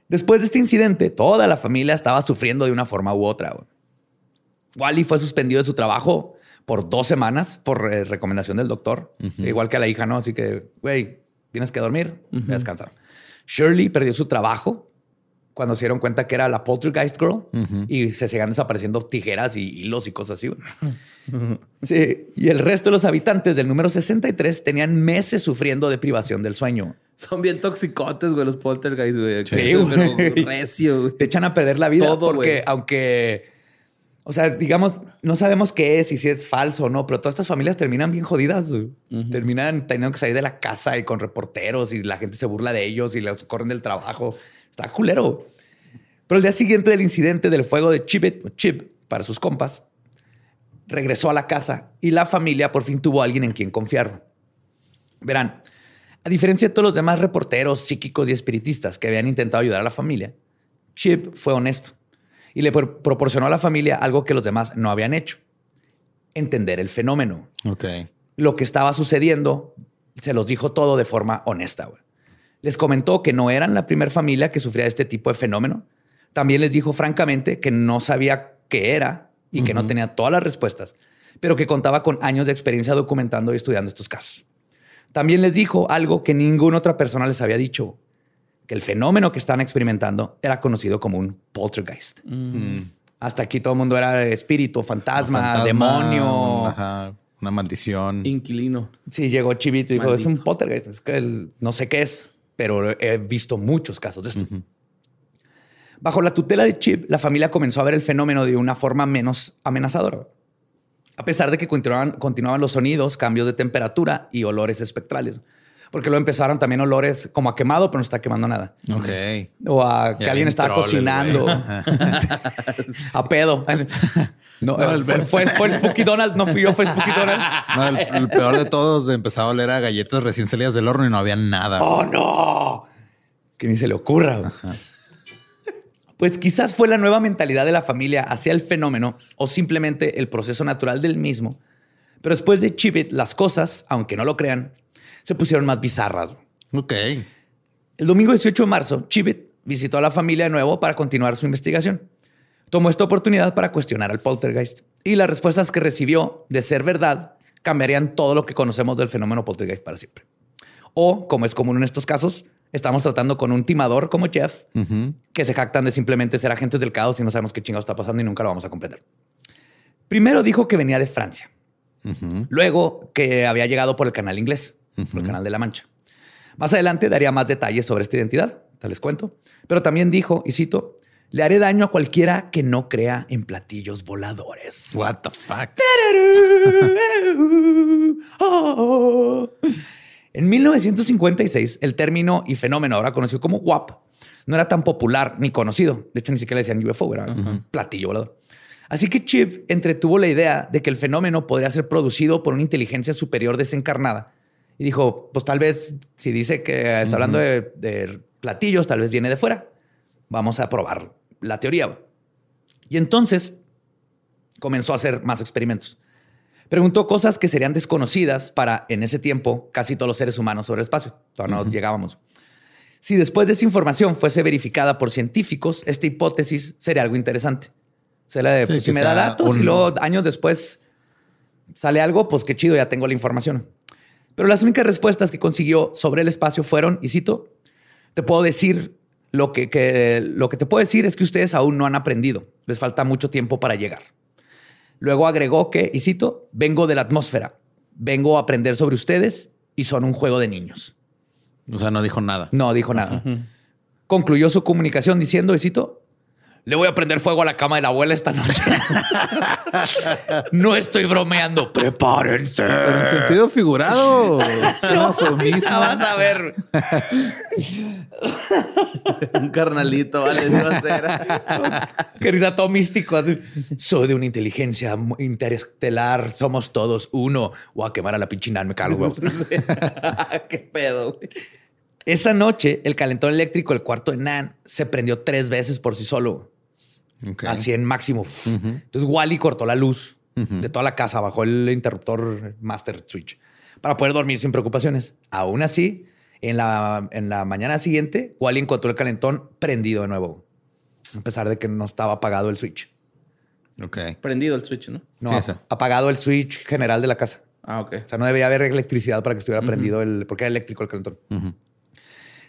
[SPEAKER 4] Después de este incidente, toda la familia estaba sufriendo de una forma u otra. Wally fue suspendido de su trabajo por dos semanas por eh, recomendación del doctor, igual que a la hija, ¿no? Así que, güey, tienes que dormir, ve a descansar. Shirley perdió su trabajo cuando se dieron cuenta que era la poltergeist girl y se seguían desapareciendo tijeras y hilos y cosas así. [laughs] Sí, y el resto de los habitantes del número 63 tenían meses sufriendo de privación del sueño.
[SPEAKER 5] Son bien toxicotes, güey, los poltergeist, güey.
[SPEAKER 4] Sí,
[SPEAKER 5] Pero recio, güey.
[SPEAKER 4] te echan a perder la vida
[SPEAKER 5] Todo,
[SPEAKER 4] porque
[SPEAKER 5] güey.
[SPEAKER 4] aunque, o sea, digamos, no sabemos qué es y si es falso o no, pero todas estas familias terminan bien jodidas. güey. Terminan teniendo que salir de la casa y con reporteros y la gente se burla de ellos y los corren del trabajo. Está culero. Pero el día siguiente del incidente del fuego de o Chip, para sus compas, regresó a la casa y la familia por fin tuvo a alguien en quien confiar. Verán, a diferencia de todos los demás reporteros, psíquicos y espiritistas que habían intentado ayudar a la familia, Chip fue honesto y le pro- proporcionó a la familia algo que los demás no habían hecho. Entender el fenómeno. Lo que estaba sucediendo, se los dijo todo de forma honesta. güey. Les comentó que no eran la primera familia que sufría este tipo de fenómeno. También les dijo francamente que no sabía qué era y que no tenía todas las respuestas, pero que contaba con años de experiencia documentando y estudiando estos casos. También les dijo algo que ninguna otra persona les había dicho, que el fenómeno que estaban experimentando era conocido como un poltergeist. Hasta aquí todo el mundo era espíritu, fantasma,
[SPEAKER 3] Fantasma,
[SPEAKER 4] demonio.
[SPEAKER 3] Ajá, una maldición.
[SPEAKER 5] Inquilino.
[SPEAKER 4] Sí, llegó Chivito y dijo,
[SPEAKER 5] Maldito.
[SPEAKER 4] es un poltergeist. Es que el- no sé qué es. Pero he visto muchos casos de esto. Bajo la tutela de Chip, la familia comenzó a ver el fenómeno de una forma menos amenazadora. A pesar de que continuaban, continuaban los sonidos, cambios de temperatura y olores espectrales. Porque luego empezaron también olores como a quemado, pero no está quemando nada.
[SPEAKER 3] Ok.
[SPEAKER 4] O a que
[SPEAKER 3] Ya
[SPEAKER 4] alguien estaba cocinando. [laughs] a pedo. [laughs] No,
[SPEAKER 3] el
[SPEAKER 4] fue, fue, fue el Spooky Donald, no fui yo, fue Spooky [laughs] Donald.
[SPEAKER 3] No, el, el peor de todos empezaba a oler a galletas recién salidas del horno y no había nada.
[SPEAKER 4] ¡Oh, no! Que ni se le ocurra. Pues quizás fue la nueva mentalidad de la familia hacia el fenómeno o simplemente el proceso natural del mismo. Pero después de Chibit, las cosas, aunque no lo crean, se pusieron más bizarras.
[SPEAKER 3] Ok.
[SPEAKER 4] El domingo 18 de marzo, Chibit visitó a la familia de nuevo para continuar su investigación. Tomó esta oportunidad para cuestionar al poltergeist y las respuestas que recibió, de ser verdad, cambiarían todo lo que conocemos del fenómeno poltergeist para siempre. O, como es común en estos casos, estamos tratando con un timador como Jeff, que se jactan de simplemente ser agentes del caos y no sabemos qué chingado está pasando y nunca lo vamos a comprender. Primero dijo que venía de Francia. Luego que había llegado por el canal inglés, por el canal de la Mancha. Más adelante daría más detalles sobre esta identidad, te les cuento. Pero también dijo, y cito, le haré daño a cualquiera que no crea en platillos voladores.
[SPEAKER 3] What the fuck?
[SPEAKER 4] En 1956, el término y fenómeno ahora conocido como WAP no era tan popular ni conocido. De hecho, ni siquiera le decían UFO, era platillo volador. Así que Chip entretuvo la idea de que el fenómeno podría ser producido por una inteligencia superior desencarnada. Y dijo, pues tal vez, si dice que está hablando de, de platillos, tal vez viene de fuera. Vamos a probar la teoría. Y entonces comenzó a hacer más experimentos. Preguntó cosas que serían desconocidas para, en ese tiempo, casi todos los seres humanos sobre el espacio. Todavía no llegábamos. Si después de esa información fuese verificada por científicos, esta hipótesis sería algo interesante. Será de,
[SPEAKER 3] Sí,
[SPEAKER 4] pues, si me da datos y luego años después sale algo, pues qué chido, ya tengo la información. Pero las únicas respuestas que consiguió sobre el espacio fueron, y cito, te puedo decir lo que, que- lo que te puedo decir es que ustedes aún no han aprendido. Les falta mucho tiempo para llegar. Luego agregó que, y cito, vengo de la atmósfera, vengo a aprender sobre ustedes y son un juego de niños.
[SPEAKER 3] O sea, no dijo nada.
[SPEAKER 4] No dijo nada. Concluyó su comunicación diciendo, y cito, le voy a prender fuego a la cama de la abuela esta noche. no estoy bromeando, prepárense.
[SPEAKER 3] Pero en sentido figurado. [laughs]
[SPEAKER 4] Ya vas a ver.
[SPEAKER 5] Un carnalito, vale.
[SPEAKER 4] Qué risa todo místico. así. Soy de una inteligencia interestelar. Somos todos uno. Voy a quemar a la pinche Nan, me cago. güey. [laughs]
[SPEAKER 5] Qué pedo.
[SPEAKER 4] Esa noche, el calentón eléctrico del cuarto de Nan se prendió tres veces por sí solo.
[SPEAKER 3] Ok.
[SPEAKER 4] Así en máximo. Entonces Wally cortó la luz de toda la casa, bajó el interruptor master switch para poder dormir sin preocupaciones. Aún así, en la, en la mañana siguiente, Wally encontró el calentón prendido de nuevo, a pesar de que no estaba apagado el switch.
[SPEAKER 3] Ok.
[SPEAKER 5] Prendido el switch, ¿no?
[SPEAKER 4] No,
[SPEAKER 3] Sí,
[SPEAKER 4] apagado el switch general de la casa.
[SPEAKER 5] Ah, ok.
[SPEAKER 4] O sea, no debería haber electricidad para que estuviera prendido el, porque era eléctrico el calentón.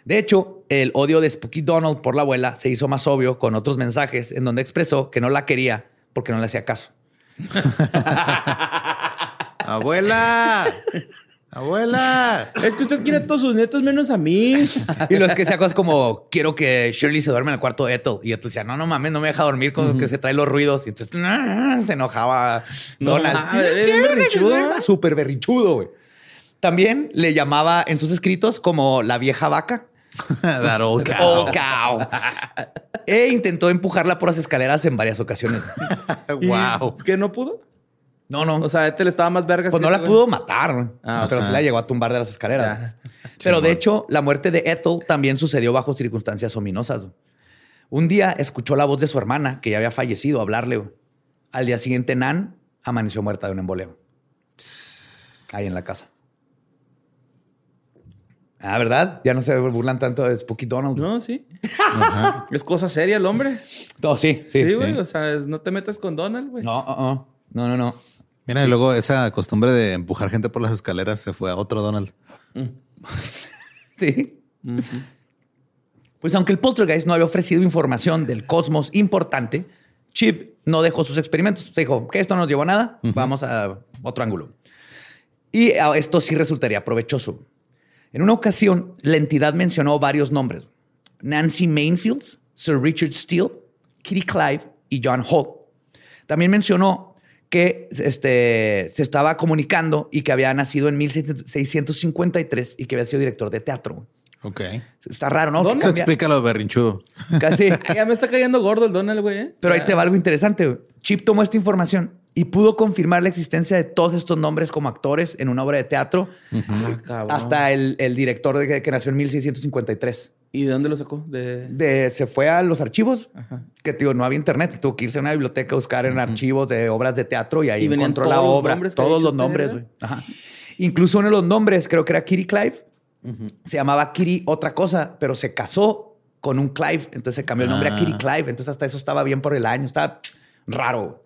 [SPEAKER 4] De hecho, el odio de Spooky Donald por la abuela se hizo más obvio con otros mensajes en donde expresó que no la quería porque no le hacía caso. [laughs]
[SPEAKER 3] Abuela. Abuela.
[SPEAKER 5] Es que usted quiere a todos sus nietos menos a mí.
[SPEAKER 4] Y los que hacía cosas como quiero que Shirley se duerme en el cuarto de Ethel. Y Ethel decía, no, no mames, no me deja dormir con que se trae los ruidos. Y entonces "Nah", se enojaba
[SPEAKER 5] No
[SPEAKER 4] Donald.
[SPEAKER 5] mames, ¿eres
[SPEAKER 4] "Quiero que se. Súper berrichudo, güey. También le llamaba en sus escritos como la vieja vaca. [laughs]
[SPEAKER 3] That old cow.
[SPEAKER 4] Old cow. e intentó empujarla por las escaleras en varias ocasiones. [laughs]
[SPEAKER 3] Wow.
[SPEAKER 5] ¿Que no pudo?
[SPEAKER 4] No, no.
[SPEAKER 5] O sea, este le estaba más vergas.
[SPEAKER 4] Pues no la pudo matar,
[SPEAKER 5] Ah,
[SPEAKER 4] pero
[SPEAKER 3] ajá.
[SPEAKER 4] sí la llegó a tumbar de las escaleras. Pero de hecho, la muerte de Ethel también sucedió bajo circunstancias ominosas. Un día escuchó la voz de su hermana, que ya había fallecido, hablarle. Al día siguiente, Nan amaneció muerta de un emboleo. Ahí en la casa. Ah, ¿verdad? Ya no se burlan tanto de Spooky Donald. No,
[SPEAKER 5] No, sí. [laughs] Es cosa seria el hombre.
[SPEAKER 4] sí, sí.
[SPEAKER 5] Sí, güey. O sea, no te metas con Donald, güey.
[SPEAKER 4] No, uh, uh. no, no, no.
[SPEAKER 3] Mira, y luego esa costumbre de empujar gente por las escaleras se fue a otro Donald. [laughs]
[SPEAKER 4] Sí. Pues aunque el poltergeist no había ofrecido información del cosmos importante, Chip no dejó sus experimentos. Se dijo que esto no nos llevó a nada, vamos a otro ángulo. Y ah, esto sí resultaría provechoso. En una ocasión, la entidad mencionó varios nombres. Nancy Mainfields, Sir Richard Steele, Kitty Clive y John Hall. También mencionó que este, se estaba comunicando y que había nacido en 1653 y que había sido director de teatro.
[SPEAKER 3] Ok.
[SPEAKER 4] Está raro, ¿no?
[SPEAKER 3] Eso explica lo berrinchudo.
[SPEAKER 4] Casi. [laughs]
[SPEAKER 5] ya me está cayendo gordo el Donald, güey. ¿eh?
[SPEAKER 4] Pero ahí te va algo interesante. güey. Chip tomó esta información y pudo confirmar la existencia de todos estos nombres como actores en una obra de teatro
[SPEAKER 5] Ah, cabrón.
[SPEAKER 4] hasta el, el director de que, que nació en 1653.
[SPEAKER 5] ¿Y de dónde lo sacó? De...
[SPEAKER 4] De, se fue a los archivos, que tío, no había internet. Tuvo que irse a una biblioteca a buscar en archivos de obras de teatro y ahí
[SPEAKER 5] Y
[SPEAKER 4] encontró la
[SPEAKER 5] todos los
[SPEAKER 4] obra.
[SPEAKER 5] nombres que
[SPEAKER 4] todos los nombres. Ajá. Incluso uno de los nombres, creo que era Kitty Clive, se llamaba Kitty otra cosa, pero se casó con un Clive. Entonces se cambió el nombre a
[SPEAKER 3] Ah.
[SPEAKER 4] Kitty Clive. Entonces hasta eso estaba bien por el año. Estaba raro.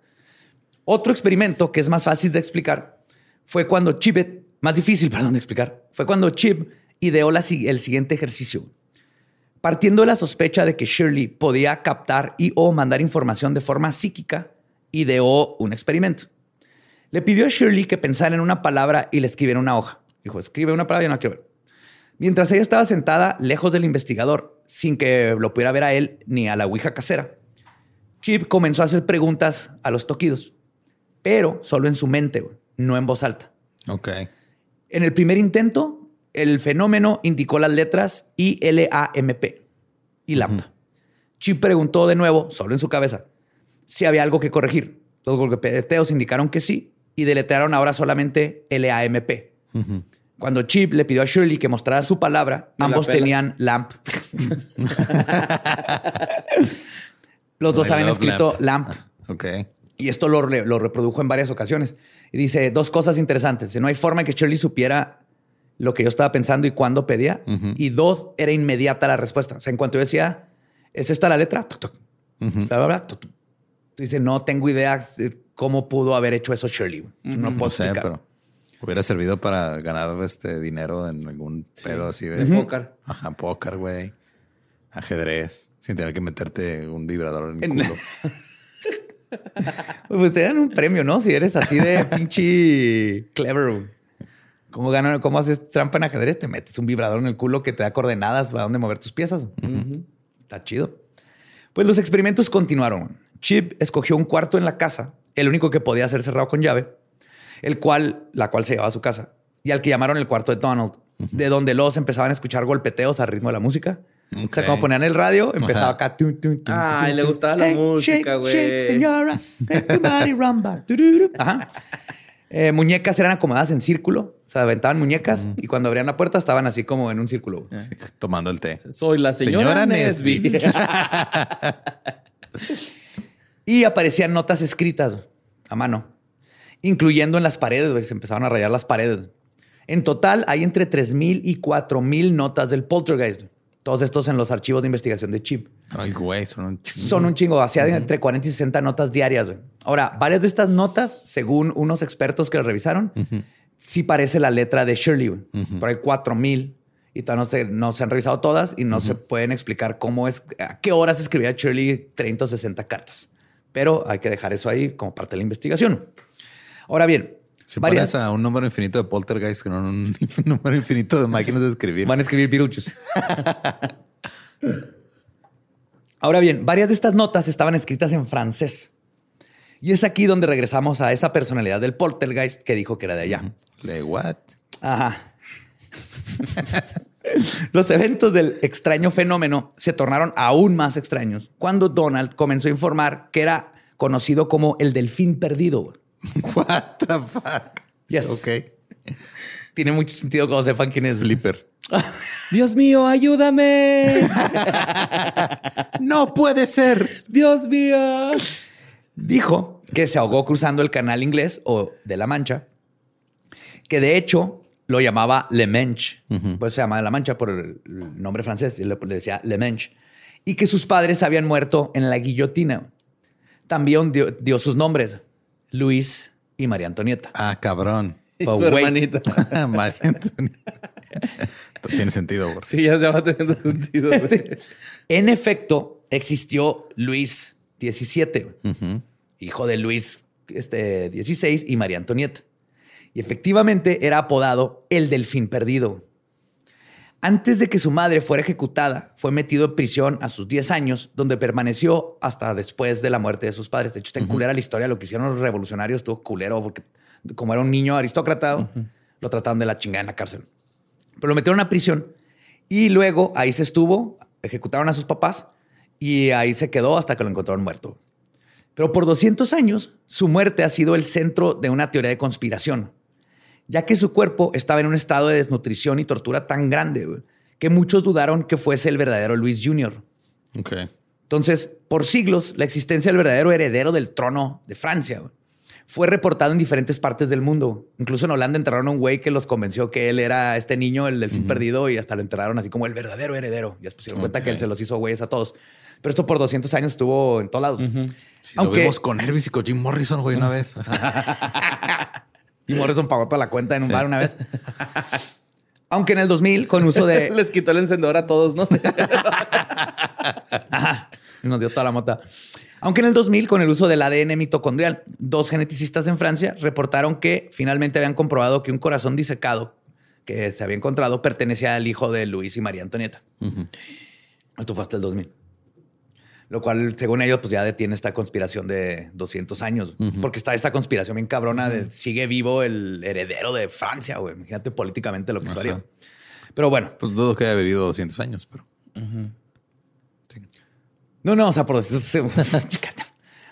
[SPEAKER 4] Otro experimento que es más fácil de explicar fue cuando Chip, más difícil, [laughs] perdón, de explicar, fue cuando Chip ideó la el siguiente ejercicio. Partiendo de la sospecha de que Shirley podía captar y o mandar información de forma psíquica, ideó un experimento. Le pidió a Shirley que pensara en una palabra y le escribiera una hoja. Dijo, escribe una palabra y no quiero ver. Mientras ella estaba sentada lejos del investigador, sin que lo pudiera ver a él ni a la ouija casera, Chip comenzó a hacer preguntas a los toquidos, pero solo en su mente, güey, no en voz alta.
[SPEAKER 3] Ok.
[SPEAKER 4] En el primer intento, el fenómeno indicó las letras I-L-A-M-P y LAMP. Chip preguntó de nuevo, solo en su cabeza, si había algo que corregir. Los golpeteos indicaron que sí y deletrearon ahora solamente L-A-M-P. Cuando Chip le pidió a Shirley que mostrara su palabra,
[SPEAKER 5] Me
[SPEAKER 4] ambos tenían LAMP. [laughs] Los dos habían escrito
[SPEAKER 3] lamp.
[SPEAKER 4] LAMP.
[SPEAKER 3] Ok.
[SPEAKER 4] Y esto lo, re- lo reprodujo en varias ocasiones. Y dice dos cosas interesantes. No hay forma que Shirley supiera lo que yo estaba pensando y cuándo pedía. Y dos, era inmediata la respuesta. O sea, en cuanto yo decía, ¿es esta la letra? Tuc, tuc. Bla, bla, bla, tuc, tuc. Dice, no tengo idea de cómo pudo haber hecho eso Shirley. No puedo
[SPEAKER 3] No sé, pero hubiera servido para ganar este dinero en algún pedo así de
[SPEAKER 5] De póker.
[SPEAKER 3] Ajá, póker, güey. Ajedrez, sin tener que meterte un vibrador en el culo. [laughs]
[SPEAKER 4] Pues te dan un premio, ¿no? Si eres así de [laughs] pinche clever. ¿Cómo, ganan, ¿Cómo haces trampa en ajedrez? Te metes un vibrador en el culo que te da coordenadas para dónde mover tus piezas. Está chido. Pues los experimentos continuaron. Chip escogió un cuarto en la casa, el único que podía ser cerrado con llave, el cual, la cual se llevaba a su casa, y al que llamaron el cuarto de Donald, de donde los empezaban a escuchar golpeteos al ritmo de la música. O sea, como ponían el radio, empezaba
[SPEAKER 3] Ajá.
[SPEAKER 4] acá. tum, tum, tum,
[SPEAKER 5] Ay,
[SPEAKER 4] tum,
[SPEAKER 5] le gustaba la música, güey.
[SPEAKER 4] shake, señora. Rumba. [laughs] Ajá. Eh, muñecas eran acomodadas en círculo. O sea, aventaban muñecas y cuando abrían la puerta estaban así como en un círculo.
[SPEAKER 3] Sí, tomando el té.
[SPEAKER 5] Soy la señora,
[SPEAKER 3] Señora
[SPEAKER 5] Nesby.
[SPEAKER 3] Nesby. [laughs] [laughs]
[SPEAKER 4] Y aparecían notas escritas a mano, incluyendo en las paredes, güey. Se empezaron a rayar las paredes. En total, hay entre 3.000 y 4.000 notas del poltergeist. Todos estos en los archivos de investigación de Chip.
[SPEAKER 3] Ay, güey, son un chingo.
[SPEAKER 4] Son un chingo, hacía de entre 40 y 60 notas diarias. güey. Ahora, varias de estas notas, según unos expertos que las revisaron, sí parece la letra de Shirley. güey. Pero hay 4000 y todavía no se, no se han revisado todas y no se pueden explicar cómo es, a qué horas escribía Shirley 30 o 60 cartas. Pero hay que dejar eso ahí como parte de la investigación. Ahora bien,
[SPEAKER 3] Si
[SPEAKER 4] varias
[SPEAKER 3] pones a un número infinito de poltergeist con [laughs] un número infinito de máquinas de escribir.
[SPEAKER 4] van a escribir Beetlejuice. Ahora bien, varias de estas notas estaban escritas en francés. Y es aquí donde regresamos a esa personalidad del poltergeist que dijo que era de allá.
[SPEAKER 3] Le what?
[SPEAKER 4] Ajá. [laughs] Los eventos del extraño fenómeno se tornaron aún más extraños cuando Donald comenzó a informar que era conocido como el delfín perdido. [laughs]
[SPEAKER 3] What the fuck?
[SPEAKER 4] Yes.
[SPEAKER 3] Ok.
[SPEAKER 4] Tiene mucho sentido cuando sepan quién es
[SPEAKER 3] Flipper. [laughs]
[SPEAKER 5] Dios mío, ayúdame. [laughs]
[SPEAKER 3] No puede ser.
[SPEAKER 5] Dios mío.
[SPEAKER 4] Dijo que se ahogó cruzando el canal inglés o de la Mancha, que de hecho lo llamaba Le Manche, pues se llamaba La Mancha por el nombre francés, y le, decía Le Manche, y que sus padres habían muerto en la guillotina. También dio, dio sus nombres, Luis y María Antonieta.
[SPEAKER 3] Ah, cabrón. [laughs]
[SPEAKER 5] Y
[SPEAKER 4] Oh,
[SPEAKER 5] su hermanita. [laughs]
[SPEAKER 3] María Antonieta. Tiene sentido, güey.
[SPEAKER 5] Sí, ya se va teniendo sentido.
[SPEAKER 4] En efecto, existió Luis XVII, hijo de Luis este, XVI y María Antonieta. Y efectivamente era apodado el delfín perdido. Antes de que su madre fuera ejecutada, fue metido en prisión a sus 10 años, donde permaneció hasta después de la muerte de sus padres. De hecho, está en culera la historia. Lo que hicieron los revolucionarios estuvo culero porque, como era un niño aristócrata, lo trataron de la chingada en la cárcel. Pero lo metieron a prisión y luego ahí se estuvo, ejecutaron a sus papás y ahí se quedó hasta que lo encontraron muerto. Pero por 200 años, su muerte ha sido el centro de una teoría de conspiración ya que su cuerpo estaba en un estado de desnutrición y tortura tan grande que muchos dudaron que fuese el verdadero Luis Jr. Entonces, por siglos, la existencia del verdadero heredero del trono de Francia fue reportado en diferentes partes del mundo. Incluso en Holanda enterraron a un güey que los convenció que él era este niño, el delfín perdido, y hasta lo enterraron así como el verdadero heredero. Ya se pusieron cuenta que él se los hizo güeyes a todos. Pero esto por 200 años estuvo en todos lados.
[SPEAKER 3] Aunque... Lo vimos con Elvis y con Jim Morrison, güey, una vez. [laughs] [laughs]
[SPEAKER 4] Y Morrison pagó toda la cuenta en un bar una vez. [laughs] Aunque en el 2000, con uso de. [laughs]
[SPEAKER 5] Les quitó el encendedor a todos, ¿no?
[SPEAKER 4] Y nos dio toda la mota. Aunque en el 2000, con el uso del ADN mitocondrial, dos geneticistas en Francia reportaron que finalmente habían comprobado que un corazón disecado que se había encontrado pertenecía al hijo de Luis y María Antonieta. Esto fue hasta el 2000. Lo cual, según ellos, pues ya detiene esta conspiración de 200 años. Porque está esta conspiración bien cabrona de sigue vivo el heredero de Francia, güey. Imagínate políticamente lo que sería. Pero bueno.
[SPEAKER 3] Pues dudo que haya vivido 200 años, pero...
[SPEAKER 4] No, no, o sea, por 200, [laughs]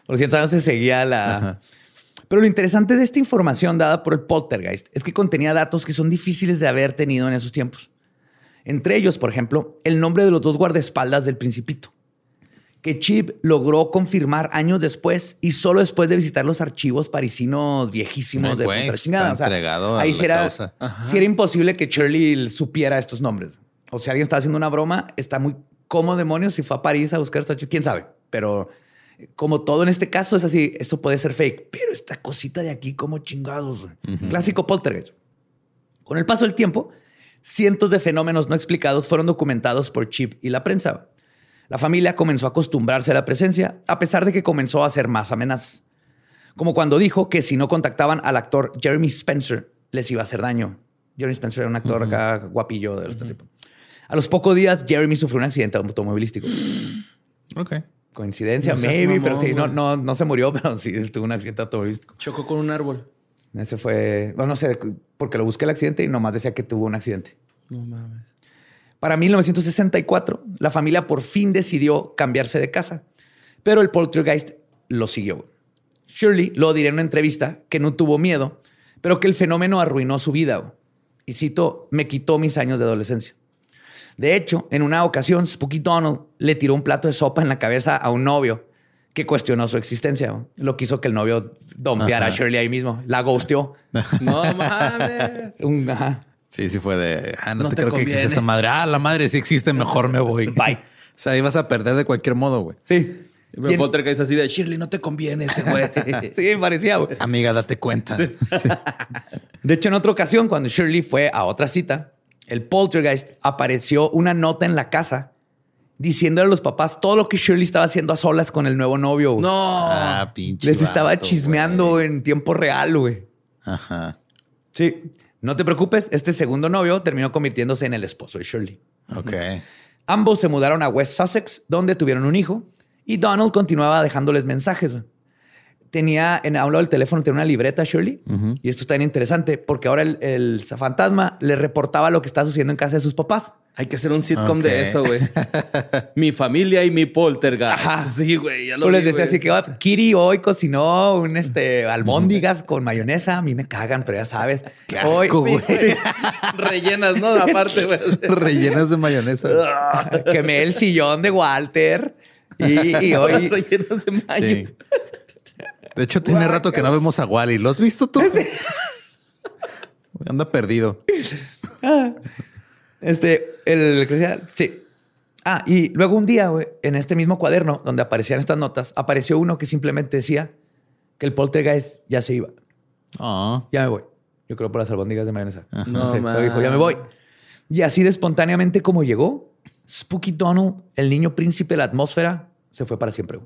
[SPEAKER 4] por 200 años se seguía la... Pero lo interesante de esta información dada por el poltergeist es que contenía datos que son difíciles de haber tenido en esos tiempos. Entre ellos, por ejemplo, el nombre de los dos guardaespaldas del principito que Chip logró confirmar años después y solo después de visitar los archivos parisinos viejísimos de
[SPEAKER 3] puta chingada. entregado
[SPEAKER 4] ahí sí era, era imposible que Shirley supiera estos nombres. O si alguien está haciendo una broma, está muy como demonios si fue a París a buscar esta quién sabe. Pero como todo en este caso es así, esto puede ser fake, pero esta cosita de aquí como chingados. Clásico poltergeist. Con el paso del tiempo, cientos de fenómenos no explicados fueron documentados por Chip y la prensa. La familia comenzó a acostumbrarse a la presencia, a pesar de que comenzó a ser más amenazas. Como cuando dijo que si no contactaban al actor Jeremy Spencer, les iba a hacer daño. Jeremy Spencer era un actor acá guapillo de este tipo. A los pocos días, Jeremy sufrió un accidente automovilístico.
[SPEAKER 3] Ok.
[SPEAKER 4] Coincidencia, maybe, pero sí, no, no, no se murió, [laughs] pero sí tuvo un accidente automovilístico.
[SPEAKER 5] Chocó con un árbol.
[SPEAKER 4] Ese fue, bueno, no sé, porque lo busqué el accidente y nomás decía que tuvo un accidente.
[SPEAKER 5] No mames.
[SPEAKER 4] Para 1964, la familia por fin decidió cambiarse de casa, pero el poltergeist lo siguió. Shirley lo diré en una entrevista que no tuvo miedo, pero que el fenómeno arruinó su vida. Y cito, me quitó mis años de adolescencia. De hecho, en una ocasión, Spooky Donald le tiró un plato de sopa en la cabeza a un novio que cuestionó su existencia. Lo quiso que el novio dompeara a Shirley ahí mismo. La ghosteó. [laughs]
[SPEAKER 5] no mames.
[SPEAKER 4] un, ajá.
[SPEAKER 3] Sí, sí fue de, ah, no, te, creo que existe esa madre. Ah, la madre sí existe, mejor me voy. [laughs]
[SPEAKER 4] Bye.
[SPEAKER 3] o sea, ibas a perder de cualquier modo, güey.
[SPEAKER 4] Sí.
[SPEAKER 5] Y Potter es así de Shirley, no te conviene ese güey. [laughs]
[SPEAKER 4] sí, parecía, güey.
[SPEAKER 3] Amiga, date cuenta. [laughs]
[SPEAKER 4] De hecho, en otra ocasión, cuando Shirley fue a otra cita, el poltergeist apareció una nota en la casa diciéndole a los papás todo lo que Shirley estaba haciendo a solas con el nuevo novio.
[SPEAKER 5] No.
[SPEAKER 3] Ah, pinche.
[SPEAKER 4] Les estaba chismeando en tiempo real, güey.
[SPEAKER 3] Ajá.
[SPEAKER 4] Sí. No te preocupes, este segundo novio terminó convirtiéndose en el esposo de Shirley.
[SPEAKER 3] Ok.
[SPEAKER 4] Ambos se mudaron a West Sussex, donde tuvieron un hijo, y Donald continuaba dejándoles mensajes. Tenía en a un lado del teléfono tenía una libreta Shirley, y esto está bien interesante porque ahora el, el fantasma le reportaba lo que estaba sucediendo en casa de sus papás.
[SPEAKER 5] Hay que hacer un sitcom de eso, güey. [laughs] mi familia y mi poltergeist.
[SPEAKER 4] Ajá. Sí, güey. Lo les decía así que oh, Kiri hoy cocinó un este albóndigas [laughs] con mayonesa. A mí me cagan, pero ya sabes.
[SPEAKER 3] Qué asco, güey. [laughs]
[SPEAKER 5] Rellenas, ¿no? Aparte, güey.
[SPEAKER 3] Rellenas de mayonesa.
[SPEAKER 4] Quemé el sillón de Walter. Y, hoy.
[SPEAKER 5] Rellenas de mayo.
[SPEAKER 3] De hecho, tiene rato que no vemos a Wally. ¿Lo has visto tú? Anda perdido.
[SPEAKER 4] Este, el sí. Ah, y luego un día, güey, en este mismo cuaderno donde aparecían estas notas, apareció uno que simplemente decía que el poltergeist ya se iba.
[SPEAKER 3] Ah.
[SPEAKER 4] Ya me voy. Yo creo por las albóndigas de mayonesa. No, sé, pero dijo, ya me voy. Y así de espontáneamente como llegó, Spooky Donald, el niño príncipe de la atmósfera, se fue para siempre.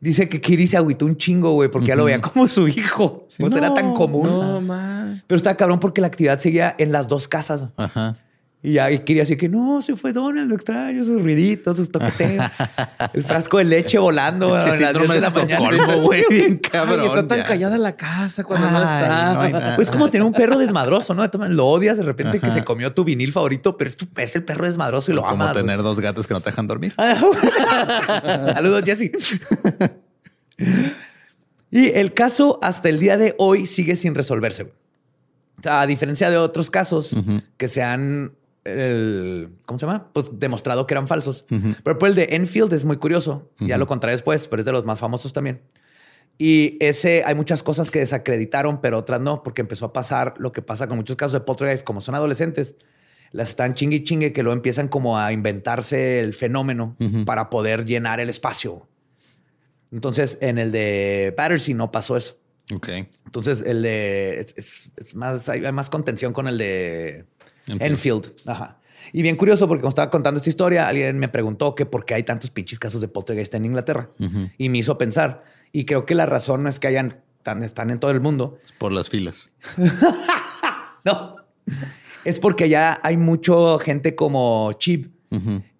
[SPEAKER 4] Dice que Kiri se agüitó un chingo, güey, porque ya lo veía como su hijo. no, era tan común.
[SPEAKER 5] No, man.
[SPEAKER 4] Pero está cabrón porque la actividad seguía en las dos casas.
[SPEAKER 3] Ajá.
[SPEAKER 4] Y ya y quería decir que no, se fue Donald, lo extraño, sus ruiditos, sus toqueteos. [laughs] el frasco de leche volando. a las 10
[SPEAKER 3] síndrome
[SPEAKER 4] de
[SPEAKER 3] de
[SPEAKER 4] la mañana.
[SPEAKER 3] Estocolmo, [laughs] güey. Bien [laughs]
[SPEAKER 5] Ay, está tan
[SPEAKER 3] ya.
[SPEAKER 5] callada la casa cuando no está.
[SPEAKER 3] no hay nada.
[SPEAKER 4] Pues como tener un perro desmadroso, ¿no? Lo odias de repente que se comió tu vinil favorito, pero es, tu, es el perro desmadroso y lo
[SPEAKER 3] Como
[SPEAKER 4] amas. güey.
[SPEAKER 3] tener dos gatos que no te dejan dormir.
[SPEAKER 4] Saludos, Jesse. y el caso hasta el día de hoy sigue sin resolverse. a diferencia de otros casos que se han, el- ¿cómo se llama? Pues demostrado que eran falsos. Pero pues el de Enfield es muy curioso. Ya lo contaré después, pero es de los más famosos también. Y ese, hay muchas cosas que desacreditaron, pero otras no, porque empezó a pasar lo que pasa con muchos casos de poltergeist, como son adolescentes, las están chingue y chingue que luego empiezan como a inventarse el fenómeno para poder llenar el espacio. Entonces, en el de Battersea no pasó eso.
[SPEAKER 3] Ok.
[SPEAKER 4] Entonces, el de es, es- es más, hay más contención con el de
[SPEAKER 3] Enfield.
[SPEAKER 4] Enfield. Ajá. Y bien curioso, porque cuando estaba contando esta historia, alguien me preguntó que por qué hay tantos pinches casos de poltergeist en Inglaterra. Y me hizo pensar. Y creo que la razón no es que hayan tan, están en todo el mundo.
[SPEAKER 3] Por las filas. [laughs]
[SPEAKER 4] No. Es porque allá hay mucho gente como Chip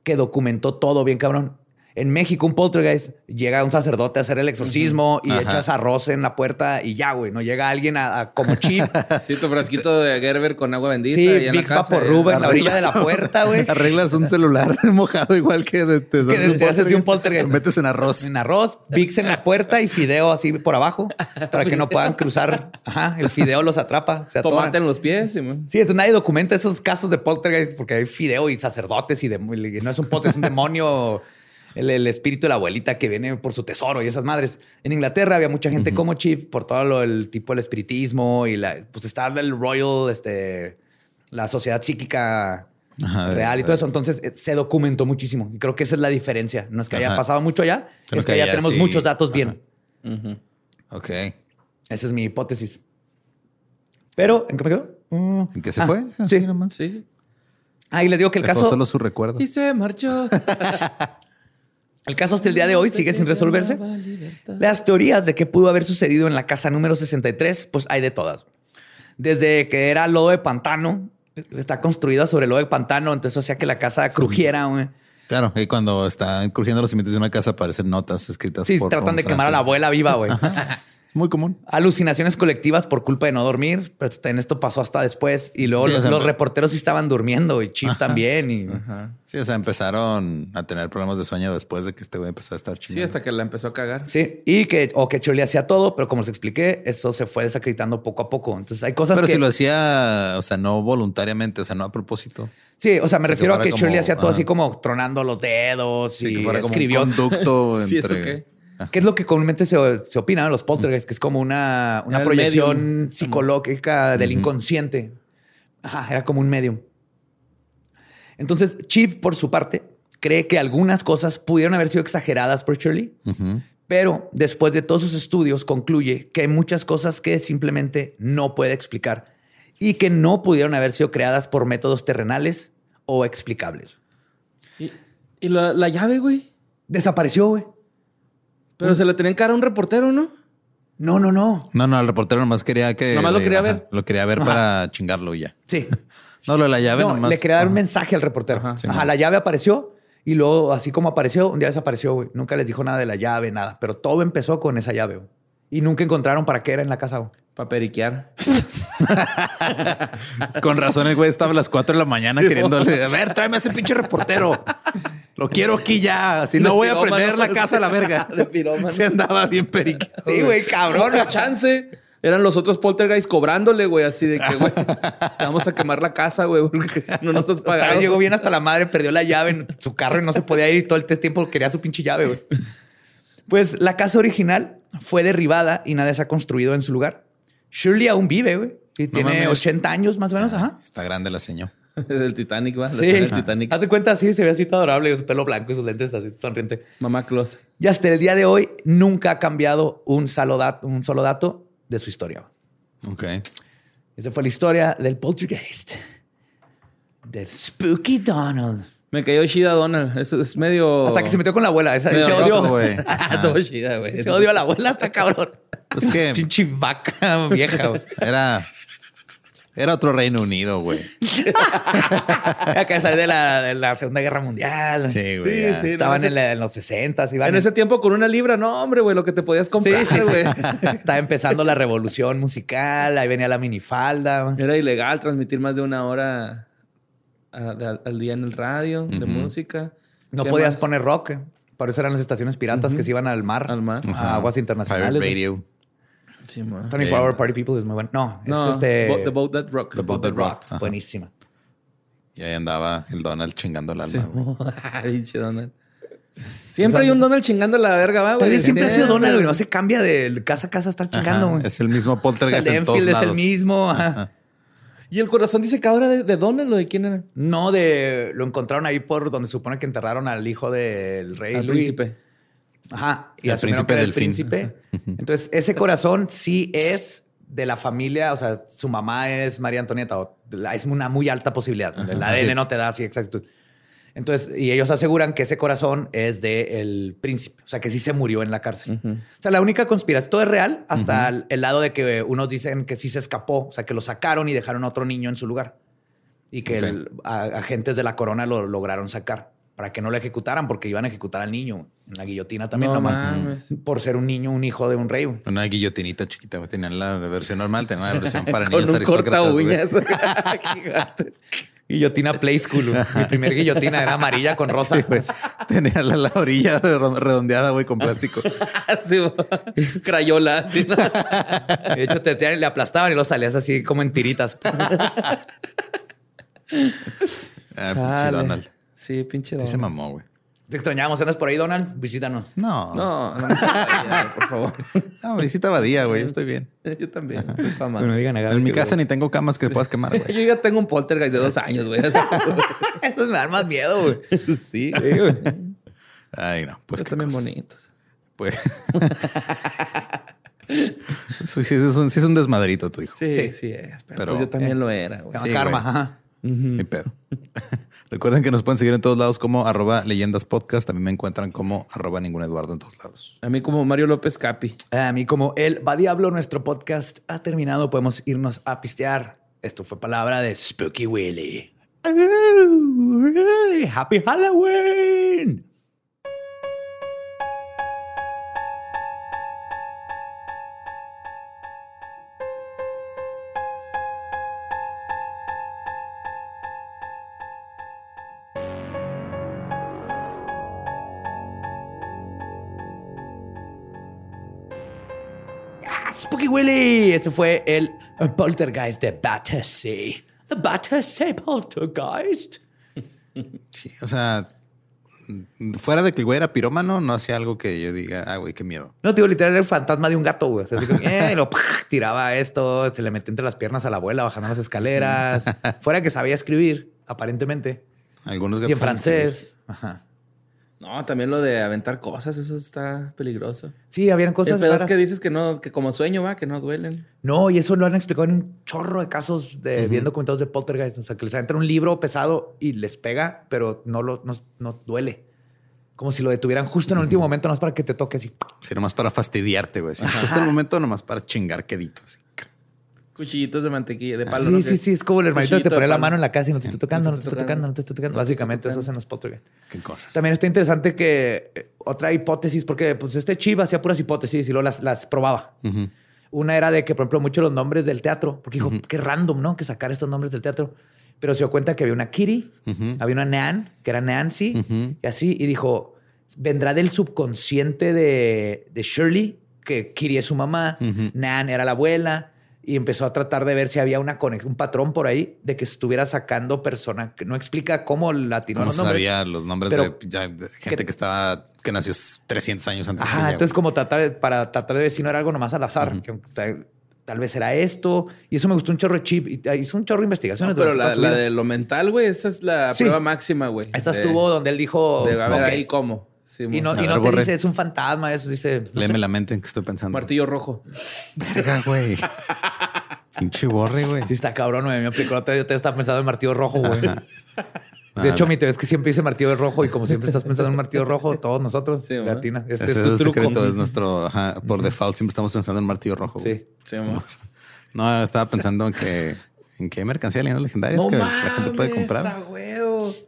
[SPEAKER 4] que documentó todo bien cabrón. En México, un poltergeist llega un sacerdote a hacer el exorcismo y
[SPEAKER 3] Ajá.
[SPEAKER 4] echas arroz en la puerta y ya, güey. No llega alguien a, a- como Chip. [laughs]
[SPEAKER 5] Sí, tu frasquito de Gerber con agua bendita.
[SPEAKER 4] sí,
[SPEAKER 5] ahí en la
[SPEAKER 4] Vicks
[SPEAKER 5] casa,
[SPEAKER 4] Vaporrub
[SPEAKER 5] ya.
[SPEAKER 4] en la orilla de la puerta, güey.
[SPEAKER 3] Arreglas un celular [laughs] mojado igual que de, te,
[SPEAKER 4] Que te haces un poltergeist.
[SPEAKER 3] Lo metes en arroz.
[SPEAKER 4] En arroz, Vicks en la puerta y fideo así por abajo para que no [laughs] puedan cruzar. Ajá, el fideo los atrapa. Se.
[SPEAKER 5] Tomate en los pies. y, man.
[SPEAKER 4] Sí, entonces nadie documenta esos casos de poltergeist porque hay fideo y sacerdotes y, dem- y no es un poltergeist, es un demonio, el, el espíritu de la abuelita que viene por su tesoro y esas madres. En Inglaterra había mucha gente como Chip por todo lo, el tipo del espiritismo y la, pues estaba el Royal, este, la sociedad psíquica
[SPEAKER 3] Ajá,
[SPEAKER 4] real y todo eso. Entonces eh, se documentó muchísimo y creo que esa es la diferencia. No es que haya pasado mucho allá, es que
[SPEAKER 3] que
[SPEAKER 4] ya
[SPEAKER 3] allá
[SPEAKER 4] tenemos
[SPEAKER 3] sí.
[SPEAKER 4] muchos datos bien.
[SPEAKER 3] Ajá. Ok.
[SPEAKER 4] Esa es mi hipótesis. Pero, ¿en qué me quedo? Mm.
[SPEAKER 3] ¿En qué se
[SPEAKER 4] Ah,
[SPEAKER 3] fue?
[SPEAKER 4] sí.
[SPEAKER 3] Nomás.
[SPEAKER 5] Sí.
[SPEAKER 4] Ahí les digo que el
[SPEAKER 3] Dejó
[SPEAKER 4] caso...
[SPEAKER 3] solo su recuerdo.
[SPEAKER 5] Y se marchó. [laughs]
[SPEAKER 4] El caso hasta el día de hoy sigue sin resolverse. Las teorías de qué pudo haber sucedido en la casa número 63, pues hay de todas. Desde que era lodo de pantano, está construida sobre lodo de pantano, entonces hacía que la casa crujiera. güey.
[SPEAKER 3] Claro, y cuando están crujiendo los cimientos de una casa aparecen notas escritas
[SPEAKER 4] Sí,
[SPEAKER 3] por
[SPEAKER 4] tratan de quemar a la abuela viva, güey.
[SPEAKER 3] Es muy común.
[SPEAKER 4] Alucinaciones colectivas por culpa de no dormir, pero en esto pasó hasta después. Y luego
[SPEAKER 3] Sí, o
[SPEAKER 4] los,
[SPEAKER 3] sea,
[SPEAKER 4] los
[SPEAKER 3] no-
[SPEAKER 4] reporteros sí estaban durmiendo y Chip también. Y
[SPEAKER 3] Sí, o sea, empezaron a tener problemas de sueño después de que este güey empezó a estar
[SPEAKER 5] Sí,
[SPEAKER 3] chingando.
[SPEAKER 5] hasta que la empezó a cagar.
[SPEAKER 4] sí, y que o que Choli hacía todo, pero como les expliqué, eso se fue desacreditando poco a poco. Entonces hay cosas
[SPEAKER 3] Pero
[SPEAKER 4] que
[SPEAKER 3] si lo hacía, o sea, no voluntariamente, o sea, no a propósito.
[SPEAKER 4] Sí, o sea, me
[SPEAKER 3] que
[SPEAKER 4] refiero a
[SPEAKER 3] fuera
[SPEAKER 4] que Shirley hacía todo
[SPEAKER 3] ajá.
[SPEAKER 4] así como tronando los dedos
[SPEAKER 3] Sí,
[SPEAKER 4] y
[SPEAKER 3] que fuera como
[SPEAKER 4] escribió.
[SPEAKER 3] un conducto [laughs]
[SPEAKER 5] Sí, ¿eso
[SPEAKER 3] entre...
[SPEAKER 5] qué?
[SPEAKER 4] ¿Qué es lo que comúnmente se, se opina de los poltergeists? Que es como una, una proyección
[SPEAKER 5] medium.
[SPEAKER 4] psicológica del inconsciente. Ajá, era como un medium. Entonces, Chip, por su parte, cree que algunas cosas pudieron haber sido exageradas por Shirley, pero después de todos sus estudios concluye que hay muchas cosas que simplemente no puede explicar y que no pudieron haber sido creadas por métodos terrenales o explicables.
[SPEAKER 5] Y, y la, la llave, güey.
[SPEAKER 4] Desapareció, güey.
[SPEAKER 5] Pero se la tenía en cara a un reportero, ¿no?
[SPEAKER 4] No, no, no.
[SPEAKER 3] No, no, el reportero nomás quería que...
[SPEAKER 5] Nomás lo quería
[SPEAKER 3] ajá,
[SPEAKER 5] ver.
[SPEAKER 3] Lo quería ver para chingarlo y ya.
[SPEAKER 4] Sí. [laughs]
[SPEAKER 3] No, lo de la llave
[SPEAKER 4] No,
[SPEAKER 3] nomás...
[SPEAKER 4] le quería dar un mensaje al reportero.
[SPEAKER 5] Ajá.
[SPEAKER 3] Sí,
[SPEAKER 4] la llave apareció y luego, así como apareció, un día desapareció, güey. Nunca les dijo nada de la llave, nada. Pero todo empezó con esa llave, güey. Y nunca encontraron para qué era en la casa, güey.
[SPEAKER 5] Para periquear. [laughs]
[SPEAKER 3] Con razón el güey estaba a las 4 de la mañana queriéndole... A ver, tráeme a ese pinche reportero. Lo quiero aquí ya. Si no voy a prender la casa a la verga. [laughs]
[SPEAKER 5] De pirómano.
[SPEAKER 3] Se andaba bien periqueado.
[SPEAKER 4] Sí, güey, cabrón.
[SPEAKER 5] No, chance. Eran los otros poltergeist cobrándole, güey, así de que, güey, te [laughs] vamos a quemar la casa, güey, porque no nos has pagado.
[SPEAKER 4] llegó bien hasta la madre, perdió la llave en su carro y no se podía ir y todo el tiempo quería su pinche llave, güey. Pues la casa original fue derribada y nadie se ha construido en su lugar. Shirley aún vive, güey. Y tiene
[SPEAKER 3] mames.
[SPEAKER 4] 80 años más o menos, ajá.
[SPEAKER 3] Está grande la señora. [laughs]
[SPEAKER 5] Del Titanic, va.
[SPEAKER 4] Sí.
[SPEAKER 5] Del Titanic.
[SPEAKER 4] Haz de cuenta, sí, se ve así todo adorable, su pelo blanco y sus lentes así sonriente.
[SPEAKER 5] Mamá Claus.
[SPEAKER 4] Y hasta el día de hoy nunca ha cambiado un solo, dato, un solo dato de su historia.
[SPEAKER 3] Ok.
[SPEAKER 4] Esa fue la historia del poltergeist. Del Spooky Donald.
[SPEAKER 5] Me cayó Shida Donald. Eso es medio.
[SPEAKER 4] Hasta que se metió con la abuela. Esa, se odió.
[SPEAKER 3] güey. [laughs]
[SPEAKER 5] Todo Shida, güey.
[SPEAKER 4] Se odió a la abuela hasta cabrón. [laughs]
[SPEAKER 3] Pues que
[SPEAKER 4] Pinche vaca vieja. güey.
[SPEAKER 3] era... Era otro Reino Unido, güey. [laughs]
[SPEAKER 4] Acá de de la, de la Segunda Guerra Mundial.
[SPEAKER 3] Sí, güey.
[SPEAKER 5] Sí, sí.
[SPEAKER 4] Estaban
[SPEAKER 5] no,
[SPEAKER 4] en, la- en los 60 iban
[SPEAKER 5] En ese tiempo con una libra, no, hombre, güey, lo que te podías comprar,
[SPEAKER 4] Sí, sí, sí.
[SPEAKER 5] güey.
[SPEAKER 4] Estaba empezando la revolución musical, ahí venía la minifalda.
[SPEAKER 5] Era ilegal transmitir más de una hora a- de- al, día en el radio de música.
[SPEAKER 4] No
[SPEAKER 5] ¿Qué
[SPEAKER 4] podías
[SPEAKER 5] más?
[SPEAKER 4] poner rock. Por eso eran las estaciones piratas que se iban al mar.
[SPEAKER 5] Al mar.
[SPEAKER 4] A aguas
[SPEAKER 3] Pirate
[SPEAKER 4] internacionales.
[SPEAKER 3] Radio.
[SPEAKER 5] Sí, man.
[SPEAKER 4] 24 Hour Party People es muy bueno. No,
[SPEAKER 5] No,
[SPEAKER 4] es este...
[SPEAKER 5] Bo- The Boat That Rock.
[SPEAKER 3] The Boat That. Ajá.
[SPEAKER 4] Buenísima.
[SPEAKER 3] Y ahí andaba el Donald chingando el alma. [laughs]
[SPEAKER 5] Pinche Donald. Siempre hay un Donald chingando la verga, va, güey.
[SPEAKER 4] Siempre ha sido. Donald, güey. No se cambia de casa a casa a estar chingando, güey.
[SPEAKER 3] Es el mismo
[SPEAKER 4] O sea,
[SPEAKER 3] poltergeist
[SPEAKER 4] el de
[SPEAKER 3] en todos
[SPEAKER 4] Enfield es el mismo. ajá.
[SPEAKER 5] Y el corazón dice que ahora de, de Donald o de quién era.
[SPEAKER 4] No, de lo encontraron ahí por donde se supone que enterraron al hijo del rey
[SPEAKER 5] Al
[SPEAKER 4] Luis.
[SPEAKER 5] príncipe.
[SPEAKER 4] Ajá. Y
[SPEAKER 3] El príncipe del
[SPEAKER 4] príncipe. Entonces, ese corazón sí es de la familia. O sea, su mamá es María Antonieta. o la- Es una muy alta posibilidad. El ADN
[SPEAKER 3] Sí.
[SPEAKER 4] no te da así exacto. Entonces, y ellos aseguran que ese corazón es del príncipe. O sea, que sí se murió en la cárcel. O sea, la única conspiración, todo es real, hasta el, el lado de que unos dicen que sí se escapó. O sea, que lo sacaron y dejaron a otro niño en su lugar. Y que
[SPEAKER 3] Ok.
[SPEAKER 4] el- a- agentes de la corona lo lograron sacar para que no lo ejecutaran, porque iban a ejecutar al niño en la guillotina también,
[SPEAKER 5] No
[SPEAKER 4] nomás
[SPEAKER 5] mames.
[SPEAKER 4] por ser un niño, un hijo de un rey.
[SPEAKER 3] Una guillotinita chiquita. Tenían la versión normal, tenían la versión [laughs] para
[SPEAKER 5] Con
[SPEAKER 3] niños
[SPEAKER 5] un corta uñas. [laughs] [laughs]
[SPEAKER 4] Guillotina Play School. güey. [laughs] Mi primer guillotina era amarilla con rosa.
[SPEAKER 3] Sí, güey. [laughs] Tenía la, la orilla red- redondeada, güey, con plástico. [laughs]
[SPEAKER 5] Sí, güey. Crayola. así, ¿no?
[SPEAKER 4] De hecho, te, te- le aplastaban y lo salías así como en tiritas.
[SPEAKER 3] Ah, pinche
[SPEAKER 5] Chale.
[SPEAKER 3] Donald.
[SPEAKER 5] Sí, pinche
[SPEAKER 3] Sí se
[SPEAKER 5] Donald.
[SPEAKER 3] mamó, güey.
[SPEAKER 4] Te extrañamos. ¿Andas por ahí, Donald? Visítanos.
[SPEAKER 3] No, no.
[SPEAKER 5] No, por favor. [laughs]
[SPEAKER 3] No, visita Badía, güey. Yo estoy bien. [laughs]
[SPEAKER 5] Yo también. mal.
[SPEAKER 4] digan acá.
[SPEAKER 3] En mi casa ni tengo camas que puedas quemar, güey. [laughs]
[SPEAKER 5] Yo ya tengo un poltergeist de dos años, güey.
[SPEAKER 4] Esos me dan más miedo, güey.
[SPEAKER 5] sí.
[SPEAKER 3] Ay, no. Pues qué
[SPEAKER 5] también bonitos.
[SPEAKER 3] Pues. sí, sí, es un, sí es un desmadrito tu hijo.
[SPEAKER 5] Sí,
[SPEAKER 4] Sí.
[SPEAKER 5] sí, es. Pero,
[SPEAKER 3] Pero-
[SPEAKER 5] pues yo también lo era, güey.
[SPEAKER 3] Sí,
[SPEAKER 4] karma.
[SPEAKER 3] Ni pedo. Recuerden que nos pueden seguir en todos lados como arroba leyendas podcast. También me encuentran como arroba ningún Eduardo en todos lados.
[SPEAKER 5] A mí como Mario López Capi.
[SPEAKER 4] A mí, como el va Diablo, nuestro podcast ha terminado. Podemos irnos a pistear. Esto fue palabra de Spooky Willy. ¡Happy Halloween! Willy. Ese fue el poltergeist de Battersea. The Battersea Poltergeist.
[SPEAKER 3] Sí, o sea, fuera de que el güey era pirómano, no hacía algo que yo diga, ah, güey, qué miedo.
[SPEAKER 4] No, tío, literal era el fantasma de un gato, güey. O sea, así como, eh, lo tiraba esto, se le metía entre las piernas a la abuela bajando las escaleras. [laughs] Fuera que sabía escribir, aparentemente.
[SPEAKER 3] Algunos
[SPEAKER 4] Y en
[SPEAKER 3] gatos
[SPEAKER 4] francés. Ajá.
[SPEAKER 5] No, también lo de aventar cosas, eso está peligroso.
[SPEAKER 4] Sí, habían
[SPEAKER 5] El
[SPEAKER 4] cosas
[SPEAKER 5] pedo es que dices que no, que como sueño va, que no duelen.
[SPEAKER 4] No, y eso lo han explicado en un chorro de casos de bien documentados de poltergeist. O sea, que les entra un libro pesado y les pega, pero no, lo, no, no duele. Como si lo detuvieran justo en el último momento, no es para que te toque así.
[SPEAKER 3] Sí, nomás para fastidiarte, güey. Sí, Justo el momento nomás para chingar queditos.
[SPEAKER 5] Cuchillitos de mantequilla, de palo.
[SPEAKER 4] sí,
[SPEAKER 5] ¿no?
[SPEAKER 4] sí, sí. Es como el hermanito que te pone la mano en la casa y no te está tocando, no te está tocando, no te está tocando. Básicamente eso hacen los poltergeist.
[SPEAKER 3] Qué cosas.
[SPEAKER 4] También está interesante que eh, otra hipótesis, porque pues este Chiva hacía puras hipótesis y luego las, las probaba. Una era de que, por ejemplo, muchos los nombres del teatro, porque dijo, qué random, ¿no? Que sacar estos nombres del teatro. Pero se dio cuenta que había una Kitty,
[SPEAKER 3] Ujú.
[SPEAKER 4] había una Nan, que era Nancy, y así, y dijo, vendrá del subconsciente de, de Shirley, que Kitty es su mamá. Nan era la abuela, y empezó a tratar de ver si había una conexión, un patrón por ahí de que estuviera sacando persona, que no explica cómo latinó
[SPEAKER 3] ¿Cómo
[SPEAKER 4] los nombres.
[SPEAKER 3] sabía los nombres
[SPEAKER 4] Pero-
[SPEAKER 3] de, ya, de gente
[SPEAKER 4] que-
[SPEAKER 3] que, estaba, que nació 300 años antes que
[SPEAKER 4] Ajá,
[SPEAKER 3] ella,
[SPEAKER 4] entonces
[SPEAKER 3] güey.
[SPEAKER 4] como tratar de- para tratar de ver si no era algo nomás al azar, que, o sea, tal vez era esto. Y eso me gustó un chorro de chip. Y hizo un chorro de investigaciones.
[SPEAKER 5] No, pero la, de lo mental, güey, esa es la
[SPEAKER 4] Sí.
[SPEAKER 5] prueba máxima, güey.
[SPEAKER 4] Esta
[SPEAKER 5] De-
[SPEAKER 4] estuvo donde él dijo...
[SPEAKER 5] De, a ver
[SPEAKER 4] ok.
[SPEAKER 5] ahí cómo. Sí,
[SPEAKER 4] Y no, y
[SPEAKER 3] ver,
[SPEAKER 4] no te dice, es un fantasma, eso dice... no
[SPEAKER 3] Léeme
[SPEAKER 4] sé.
[SPEAKER 3] la mente en que estoy pensando.
[SPEAKER 5] Martillo rojo.
[SPEAKER 3] Verga, güey. [laughs] Pinche borre, güey.
[SPEAKER 4] Sí, está cabrón, güey. Me aplicó otra vez, yo te estaba pensando en martillo rojo, güey. De hecho,
[SPEAKER 3] no.
[SPEAKER 4] mi te ves que siempre dice martillo rojo y como siempre estás pensando en martillo rojo, todos nosotros,
[SPEAKER 5] Sí,
[SPEAKER 4] latina. Este
[SPEAKER 3] Ese
[SPEAKER 4] es
[SPEAKER 3] es
[SPEAKER 4] tu
[SPEAKER 3] el
[SPEAKER 4] truco.
[SPEAKER 3] secreto, es nuestro... Ajá, por default siempre estamos pensando en martillo rojo.
[SPEAKER 4] Sí.
[SPEAKER 5] Sí.
[SPEAKER 3] No, estaba pensando en que ¿En qué mercancía de leyendas legendarias que la gente puede comprar?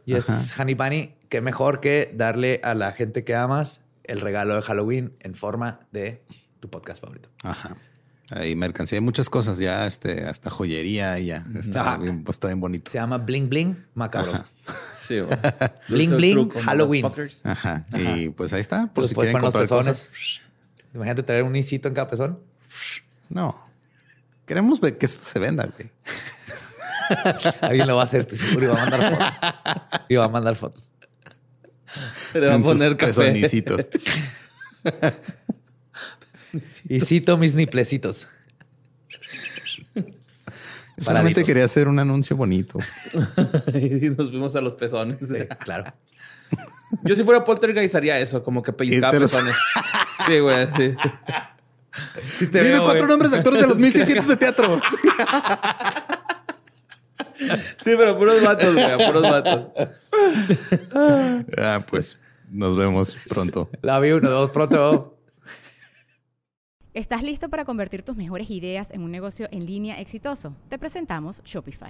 [SPEAKER 4] Y es Honey Bunny, qué mejor que darle a la gente que amas el regalo de Halloween en forma de tu podcast favorito.
[SPEAKER 3] Ajá. Hay mercancía, hay muchas cosas ya, este, hasta joyería y ya. Está,
[SPEAKER 4] Ajá.
[SPEAKER 3] bien, pues, está bien bonito.
[SPEAKER 4] Se llama Bling Bling Macabros.
[SPEAKER 5] Sí, güey. [laughs]
[SPEAKER 4] Bling, bling, Halloween.
[SPEAKER 5] motherfuckers.
[SPEAKER 3] Ajá. Y pues ahí está, por
[SPEAKER 4] Los
[SPEAKER 3] si
[SPEAKER 4] puedes
[SPEAKER 3] quieren comprar cosas.
[SPEAKER 4] Imagínate traer un isito en cada pezón.
[SPEAKER 3] No. Queremos que esto se venda, güey. [laughs]
[SPEAKER 4] Alguien lo va a hacer, estoy seguro, y va a mandar fotos. Y va a mandar fotos.
[SPEAKER 5] Se le va a
[SPEAKER 3] En
[SPEAKER 5] poner café.
[SPEAKER 4] Y cito mis niplecitos.
[SPEAKER 3] Solamente
[SPEAKER 4] Paraditos.
[SPEAKER 3] quería hacer un anuncio bonito. [laughs]
[SPEAKER 5] y nos fuimos a los pezones.
[SPEAKER 4] Claro.
[SPEAKER 5] Yo si fuera poltergeist haría eso, como que pellizcaba
[SPEAKER 3] los-
[SPEAKER 5] pezones. Sí, güey, sí.
[SPEAKER 3] Dime
[SPEAKER 4] veo,
[SPEAKER 3] cuatro
[SPEAKER 4] güey.
[SPEAKER 3] nombres de actores de los 1600 de teatro. [laughs]
[SPEAKER 5] Sí, pero puros vatos, güey, puros vatos.
[SPEAKER 3] ah, pues nos vemos pronto.
[SPEAKER 4] La vi uno, dos, pronto.
[SPEAKER 2] ¿Estás listo para convertir tus mejores ideas en un negocio en línea exitoso? Te presentamos Shopify.